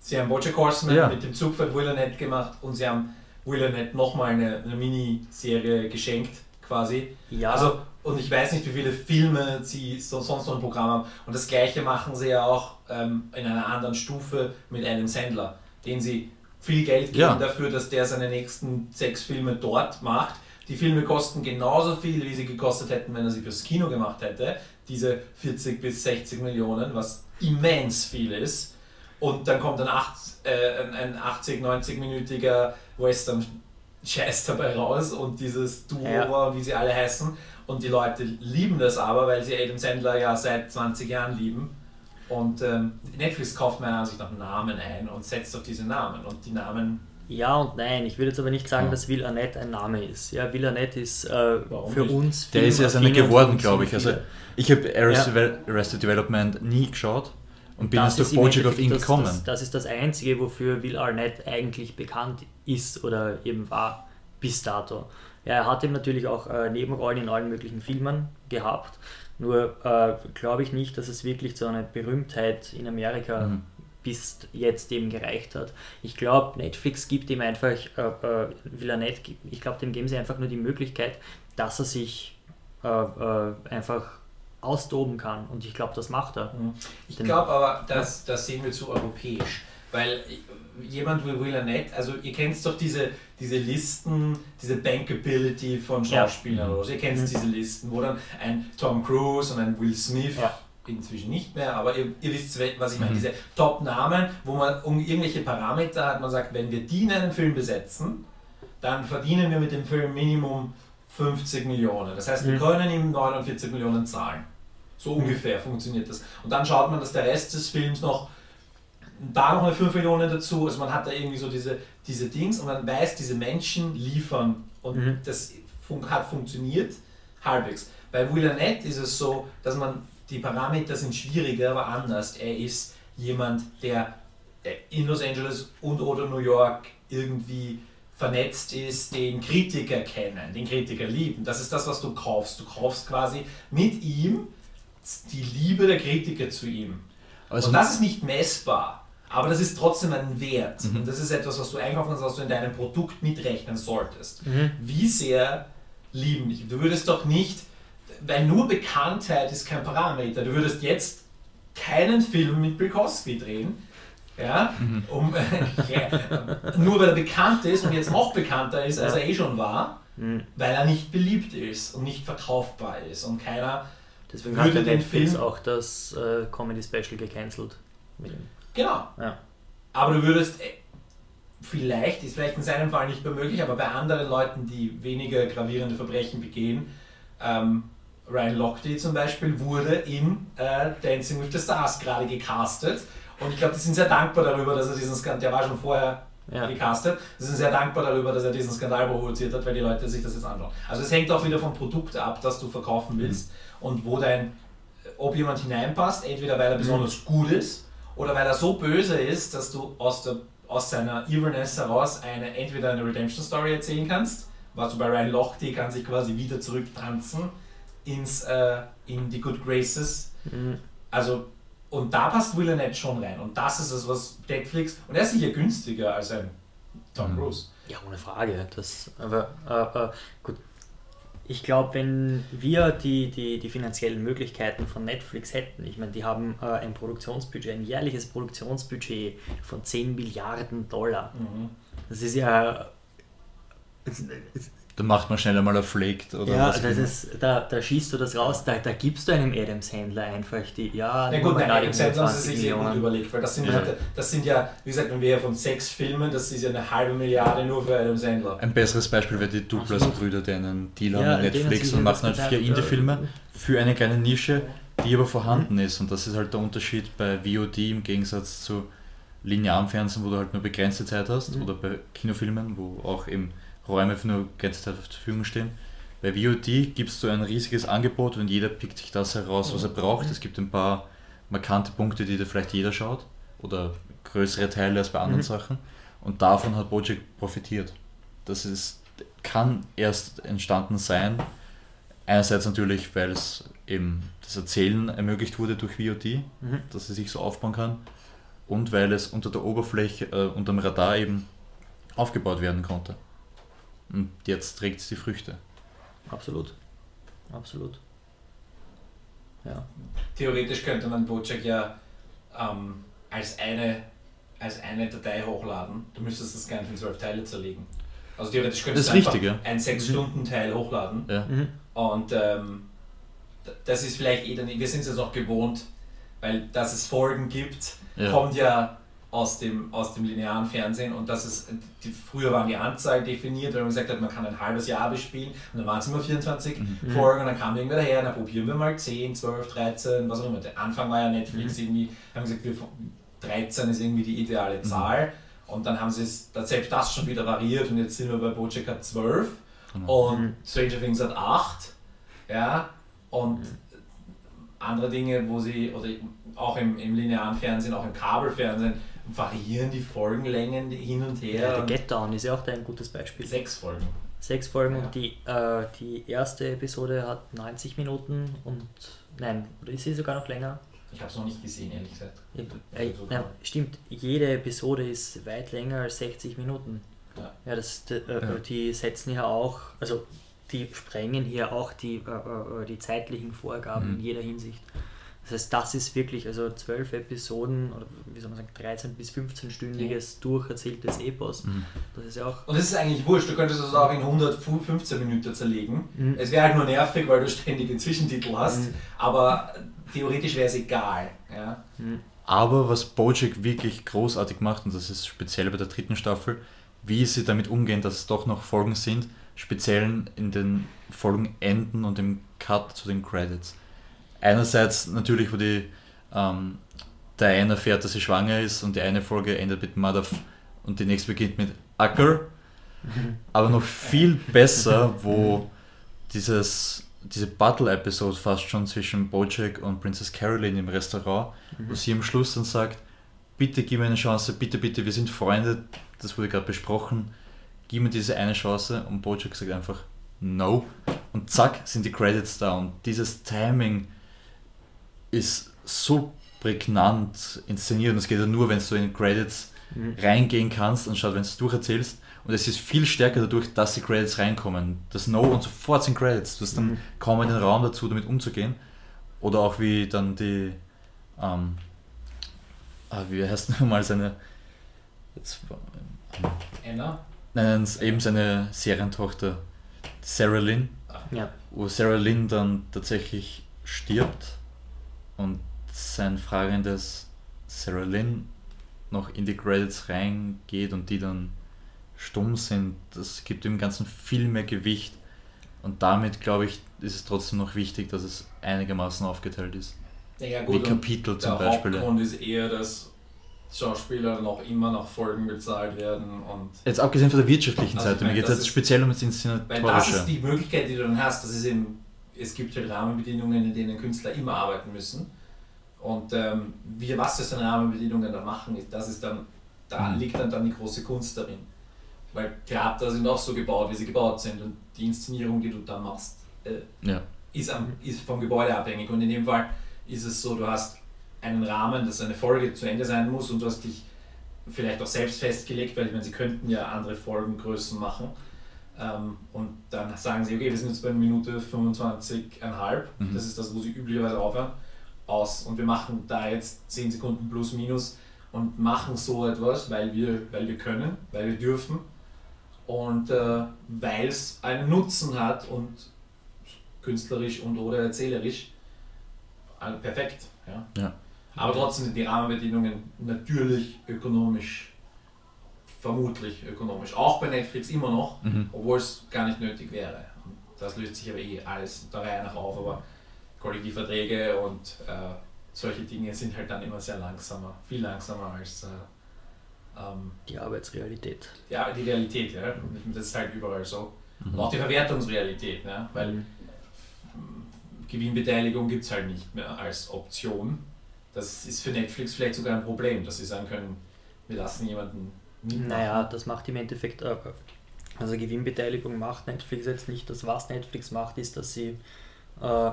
Sie haben Bojack Horseman Ja. mit dem Zugpferd Will Arnett gemacht und sie haben Will Arnett nochmal eine, eine Miniserie geschenkt, quasi. Ja, Also, und ich weiß nicht, wie viele Filme sie so, sonst noch im Programm haben. Und das gleiche machen sie ja auch ähm, in einer anderen Stufe mit Adam Sandler, den sie viel Geld geben Ja. dafür, dass der seine nächsten sechs Filme dort macht. Die Filme kosten genauso viel, wie sie gekostet hätten, wenn er sie fürs Kino gemacht hätte. Diese 40 bis 60 Millionen, was immens viel ist. Und dann kommt ein, acht, äh, ein- ein 80, 90-minütiger Western-Scheiß dabei raus und dieses Duo, Ja. wie sie alle heißen. Und die Leute lieben das aber, weil sie Adam Sandler ja seit 20 Jahren lieben. Und ähm, Netflix kauft meiner Ansicht nach Namen ein und setzt auf diese Namen. Und die Namen, ja und nein. Ich würde jetzt aber nicht sagen, Ja. dass Will Arnett ein Name ist. Ja, Will Arnett ist äh, für nicht? uns Der ist ja und geworden, glaube ich. Also ich habe Arrested, Devel- Arrested Development nie geschaut und bin jetzt durch Bojack auf ihn das, gekommen. Das, das ist das Einzige, wofür Will Arnett eigentlich bekannt ist oder eben war bis dato. Er hat eben natürlich auch äh, Nebenrollen in allen möglichen Filmen gehabt. Nur äh, glaube ich nicht, dass es wirklich zu einer Berühmtheit in Amerika Mhm. bis jetzt eben gereicht hat. Ich glaube, Netflix gibt ihm einfach, äh, äh, Will Arnett, ich glaube, dem geben sie einfach nur die Möglichkeit, dass er sich äh, äh, einfach austoben kann. Und ich glaube, das macht er. ich Den- glaube aber, das, das sehen wir zu europäisch. Weil jemand wie Will Arnett, also ihr kennt doch diese, diese Listen, diese Bankability von Ja. Schauspielern oder so. Ihr kennt Mhm. diese Listen, wo dann ein Tom Cruise und ein Will Smith, Ja. inzwischen nicht mehr, aber ihr, ihr wisst, was ich meine, Mhm. diese Top-Namen, wo man um irgendwelche Parameter hat, man sagt, wenn wir die in einen Film besetzen, dann verdienen wir mit dem Film Minimum 50 Millionen. Das heißt, wir Mhm. können ihm 49 Millionen zahlen. So ungefähr funktioniert das. Und dann schaut man, dass der Rest des Films noch da noch eine 5 Millionen dazu. Also man hat da irgendwie so diese, diese Dings und man weiß, diese Menschen liefern und Mhm. das fun hat funktioniert halbwegs. Bei Will Arnett ist es so, dass man die Parameter sind schwieriger, aber anders. Er ist jemand, der in Los Angeles und oder New York irgendwie vernetzt ist, den Kritiker kennen, den Kritiker lieben. Das ist das, was du kaufst. Du kaufst quasi mit ihm die Liebe der Kritiker zu ihm. Also und das ist nicht messbar. Aber das ist trotzdem ein Wert. Mhm. Und das ist etwas, was du einkaufen kannst, was du in deinem Produkt mitrechnen solltest. Mhm. Wie sehr lieben dich? Du würdest doch nicht, weil nur Bekanntheit ist kein Parameter. Du würdest jetzt keinen Film mit Bill Cosby drehen, ja, um, (laughs) ja, nur weil er bekannt ist und jetzt noch bekannter ist, als er eh schon war, Mhm. weil er nicht beliebt ist und nicht verkaufbar ist und keiner Deswegen Würde hat den Netflix Film- auch das äh, Comedy Special gecancelt. Genau. Ja. Aber du würdest, äh, vielleicht, ist vielleicht in seinem Fall nicht mehr möglich, aber bei anderen Leuten, die weniger gravierende Verbrechen begehen, ähm, Ryan Lochte zum Beispiel wurde in äh, Dancing with the Stars gerade gecastet. Und ich glaube, die sind sehr dankbar darüber, dass er diesen Skandal, der war schon vorher Ja. gecastet, sie sind sehr dankbar darüber, dass er diesen Skandal provoziert hat, weil die Leute sich das jetzt anschauen. Also es hängt auch wieder vom Produkt ab, das du verkaufen willst und wo dein, ob jemand hineinpasst, entweder weil er besonders gut ist oder weil er so böse ist, dass du aus, der, aus seiner Evilness heraus eine, entweder eine Redemption Story erzählen kannst, was du bei Ryan Lochte kann sich quasi wieder zurücktanzen ins, äh, in die Good Graces. Mhm. Also, und da passt Will Arnett schon rein. Und das ist es, was Netflix, und er ist sicher günstiger als ein Tom Mhm. Cruise. Ja, ohne Frage. Das, aber äh, äh, gut. Ich glaube, wenn wir die, die, die finanziellen Möglichkeiten von Netflix hätten, ich meine, die haben äh, ein Produktionsbudget, ein jährliches Produktionsbudget von 10 Milliarden Dollar. Mhm. Das ist ja. Da macht man schnell einmal ein Flaked oder ja, was. das ist, da, da schießt du das raus, da, da gibst du einem Adam Sandler einfach die. Ja, Na nur gut, nein, gerade Adam Sandler haben sie 20 sich sehr gut Millionen. überlegt, weil das sind, Ja. ja. das sind ja, wie gesagt, wenn wir ja von sechs Filmen, das ist ja eine halbe Milliarde nur für Adam Sandler. Ein besseres Beispiel wäre die Douglas-Brüder, die einen Deal Ja, haben mit denen Netflix und machen halt vier. Indie-Filme für eine kleine Nische, die aber vorhanden ist. Und das ist halt der Unterschied bei VOD im Gegensatz zu linearem Fernsehen, wo du halt nur begrenzte Zeit hast, Mhm. oder bei Kinofilmen, wo auch eben Räume für nur begrenzte Zeit zur Verfügung stehen. Bei VOD gibst du ein riesiges Angebot und jeder pickt sich das heraus, was er braucht. Es gibt ein paar markante Punkte, die da vielleicht jeder schaut oder größere Teile als bei anderen Mhm. Sachen. Und davon hat Bojack profitiert. Das ist, kann erst entstanden sein. Einerseits natürlich, weil es eben das Erzählen ermöglicht wurde durch VOD, Mhm. dass es sich so aufbauen kann. Und weil es unter der Oberfläche, äh, unter dem Radar eben aufgebaut werden konnte. Und jetzt trägt es die Früchte. Absolut. Absolut. Ja. Theoretisch könnte man Bojack ja ähm, als, eine, als eine Datei hochladen. Du müsstest das Ganze in zwölf Teile zerlegen. Also theoretisch könntest Das du ist einfach richtig, ja. einen sechs Stunden Teil hochladen. Ja. Mhm. Und ähm, das ist vielleicht eh dann, wir sind es jetzt auch gewohnt, weil dass es Folgen gibt, Ja. kommt ja aus dem, aus dem linearen Fernsehen und das ist, die, früher waren die Anzahl definiert, weil man gesagt hat, man kann ein halbes Jahr bespielen und dann waren es immer 24 Mhm. Folgen und dann kam irgendwer daher, dann probieren wir mal 10, 12, 13, was auch immer. Der Anfang war ja Netflix irgendwie, haben gesagt, wir, 13 ist irgendwie die ideale Zahl und dann haben sie es, selbst das schon wieder variiert und jetzt sind wir bei Bojack hat 12 Genau. und Mhm. Stranger Things hat 8, ja, und andere Dinge, wo sie, oder auch im, im linearen Fernsehen, auch im Kabelfernsehen, variieren die Folgenlängen hin und Ja, her. der und Get Down ist ja auch da ein gutes Beispiel. sechs Folgen. Sechs Folgen Ja. und die, äh, die erste Episode hat 90 Minuten und nein, oder ist sie sogar noch länger? Ich habe es noch nicht gesehen, ehrlich gesagt. Äh, nein, stimmt, jede Episode ist weit länger als 60 Minuten. Ja. Ja, das, äh, Ja. die setzen hier auch, also die sprengen hier auch die, äh, äh, die zeitlichen Vorgaben Mhm. in jeder Hinsicht. Das heißt, das ist wirklich, also zwölf Episoden oder wie soll man sagen, 13 bis 15-stündiges durcherzähltes Epos. Mhm. Das ist ja auch Und es ist eigentlich wurscht, du könntest es auch in 115 Minuten zerlegen. Mhm. Es wäre halt nur nervig, weil du ständig den Zwischentitel hast, Mhm. aber theoretisch wäre es egal. Ja? Aber was Bojack wirklich großartig macht, und das ist speziell bei der dritten Staffel, wie sie damit umgehen, dass es doch noch Folgen sind, speziell in den Folgenenden und im Cut zu den Credits. Einerseits natürlich, wo die ähm, Diana erfährt, dass sie schwanger ist und die eine Folge endet mit Mother F und die nächste beginnt mit Acker. Aber noch viel besser, wo dieses, diese Battle-Episode fast schon zwischen Bojack und Princess Caroline im Restaurant, wo sie am Schluss dann sagt, bitte gib mir eine Chance, bitte, bitte, wir sind Freunde, das wurde gerade besprochen, gib mir diese eine Chance und Bojack sagt einfach no. Und zack sind die Credits da und dieses Timing ist so prägnant inszeniert. Und es geht ja nur, wenn du in Credits Mhm. reingehen kannst, anstatt wenn du es durcherzählst. Und es ist viel stärker dadurch, dass die Credits reinkommen. Das No und sofort sind Credits. Du hast dann Mhm. kaum den Raum dazu, damit umzugehen. Oder auch wie dann die, ähm, ah, wie heißt (laughs) nochmal seine, jetzt, ähm, Anna? nein, es- eben seine Serientochter Sarah Lynn, Ja. wo Sarah Lynn dann tatsächlich stirbt und sein fragendes Sarah Lynn noch in die Credits reingeht und die dann stumm sind, das gibt dem Ganzen viel mehr Gewicht. Und damit, glaube ich, ist es trotzdem noch wichtig, dass es einigermaßen aufgeteilt ist. Ja, Wie gut, und Kapitel zum der Beispiel. Hauptgrund ist eher, dass Schauspieler noch immer nach Folgen bezahlt werden und Jetzt abgesehen von der wirtschaftlichen Also Seite, mir geht es jetzt speziell um das Weil das Inszenatorische. ist die Möglichkeit, die du dann hast. Das ist eben, es gibt halt Rahmenbedingungen, in denen Künstler immer arbeiten müssen. Und ähm, wie, was das dann Rahmenbedingungen dann machen, das ist dann, da Mhm. liegt dann, dann die große Kunst darin. Weil Theater sind auch so gebaut, wie sie gebaut sind. Und die Inszenierung, die du dann machst, äh, Ja. ist, am, ist vom Gebäude abhängig. Und in dem Fall ist es so, du hast einen Rahmen, dass eine Folge zu Ende sein muss und du hast dich vielleicht auch selbst festgelegt, weil ich meine, sie könnten ja andere Folgengrößen machen. Ähm, und dann sagen sie, okay, wir sind jetzt bei Minute 25,5, Mhm. das ist das, wo sie üblicherweise aufhören, aus. Und wir machen da jetzt 10 Sekunden plus minus und machen so etwas, weil wir, weil wir können, weil wir dürfen und äh, weil es einen Nutzen hat und künstlerisch und oder erzählerisch äh, perfekt. Ja. Ja. Aber trotzdem sind die Rahmenbedingungen natürlich ökonomisch, vermutlich ökonomisch, auch bei Netflix immer noch, Mhm. obwohl es gar nicht nötig wäre. Und das löst sich aber eh alles der Reihe nach auf, aber Kollektivverträge und äh, solche Dinge sind halt dann immer sehr langsamer, viel langsamer als äh, ähm, Die Arbeitsrealität. ja, die Realität. Ja. Und Das ist halt überall so. Und Mhm. auch die Verwertungsrealität, ne? weil Mhm. Gewinnbeteiligung gibt es halt nicht mehr als Option. Das ist für Netflix vielleicht sogar ein Problem, dass sie sagen können, wir lassen jemanden. Naja, das macht im Endeffekt, äh, also Gewinnbeteiligung macht Netflix jetzt nicht. Das, was Netflix macht, ist, dass sie äh,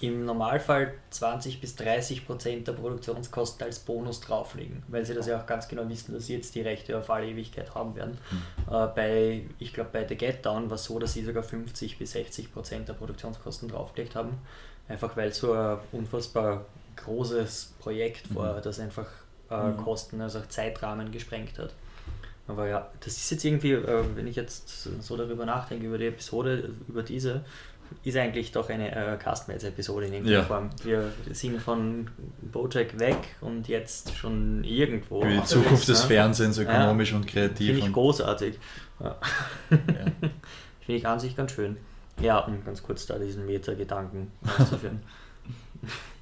im Normalfall 20 bis 30 Prozent der Produktionskosten als Bonus drauflegen, weil sie das ja auch ganz genau wissen, dass sie jetzt die Rechte auf alle Ewigkeit haben werden. Äh, bei, ich glaube, bei The Get Down war es so, dass sie sogar 50 bis 60 Prozent der Produktionskosten draufgelegt haben, einfach weil so ein unfassbar großes Projekt war, das einfach äh, Mhm. Kosten, also auch Zeitrahmen gesprengt hat. Aber ja, das ist jetzt irgendwie, äh, wenn ich jetzt so darüber nachdenke, über die Episode, über diese, ist eigentlich doch eine äh, Castmates-Episode in irgendeiner Ja. Form. Wir sind von Bojack weg und jetzt schon irgendwo. Wie die Zukunft des ja. Fernsehens, ökonomisch und Finde kreativ. ich Und, großartig. Ja. ja. (laughs) Finde ich an sich ganz schön. Ja, um ganz kurz da diesen Meta-Gedanken auszuführen. (laughs)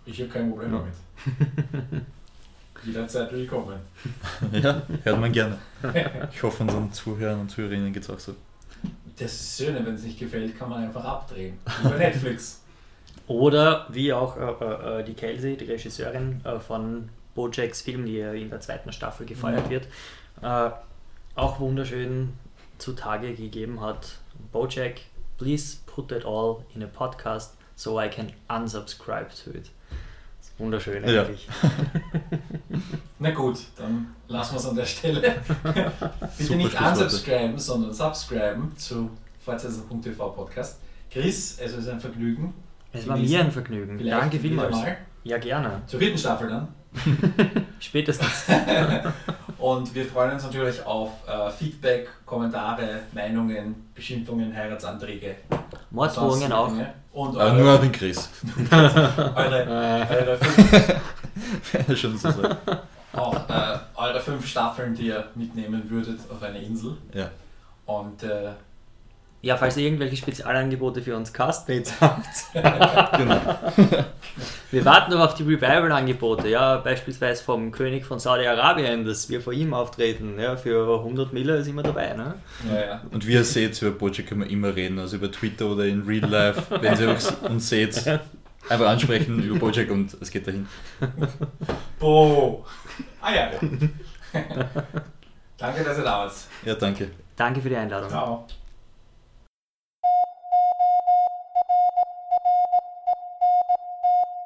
Ich habe kein Problem Ja. damit. (laughs) Jederzeit willkommen. (laughs) ja, hört man gerne. Ich hoffe, unseren Zuhörern und Zuhörerinnen geht es auch so. Das ist das Schöne, wenn es nicht gefällt, kann man einfach abdrehen. Über (laughs) Netflix. Oder wie auch äh, äh, die Kelsey, die Regisseurin äh, von Bojacks Film, die ja in der zweiten Staffel gefeiert Mhm. wird, äh, auch wunderschön zutage gegeben hat. Bojack, please put that all in a podcast so I can unsubscribe to it. Wunderschön Ja. eigentlich. (laughs) Na gut, dann lassen wir es an der Stelle. (laughs) Bitte Super nicht unsubscriben, sondern subscriben zu Fortsetzung.tv Podcast. Chris, es ist ein Vergnügen. Es war mir ein Vergnügen. Vielleicht Danke wieder vielmals. mal. Ja, gerne. Zur vierten Staffel dann. (laughs) Spätestens. (laughs) Und wir freuen uns natürlich auf äh, Feedback, Kommentare, Meinungen, Beschimpfungen, Heiratsanträge. Morddrohungen auch. Dinge. Und nur an eure, (laughs) den Chris. eure, eure, fünf, schon so sagen. auch, äh, eure fünf Staffeln, die ihr mitnehmen würdet auf eine Insel. Ja. Und äh, Ja, falls ihr irgendwelche Spezialangebote für uns Castmates (laughs) habt. Genau. (laughs) Wir warten noch auf die Revival-Angebote, ja, beispielsweise vom König von Saudi-Arabien, dass wir vor ihm auftreten. Ja, für 100 Mille sind wir dabei. Ne? ja, ja. Und wie ihr seht, über Bojack können wir immer reden, also über Twitter oder in Real Life, (laughs) wenn ihr uns- uns seht, einfach ansprechen über Bojack und es geht dahin. Bo! Ah ja. Danke, dass ihr da wart. Ja, danke. Danke für die Einladung. Ciao.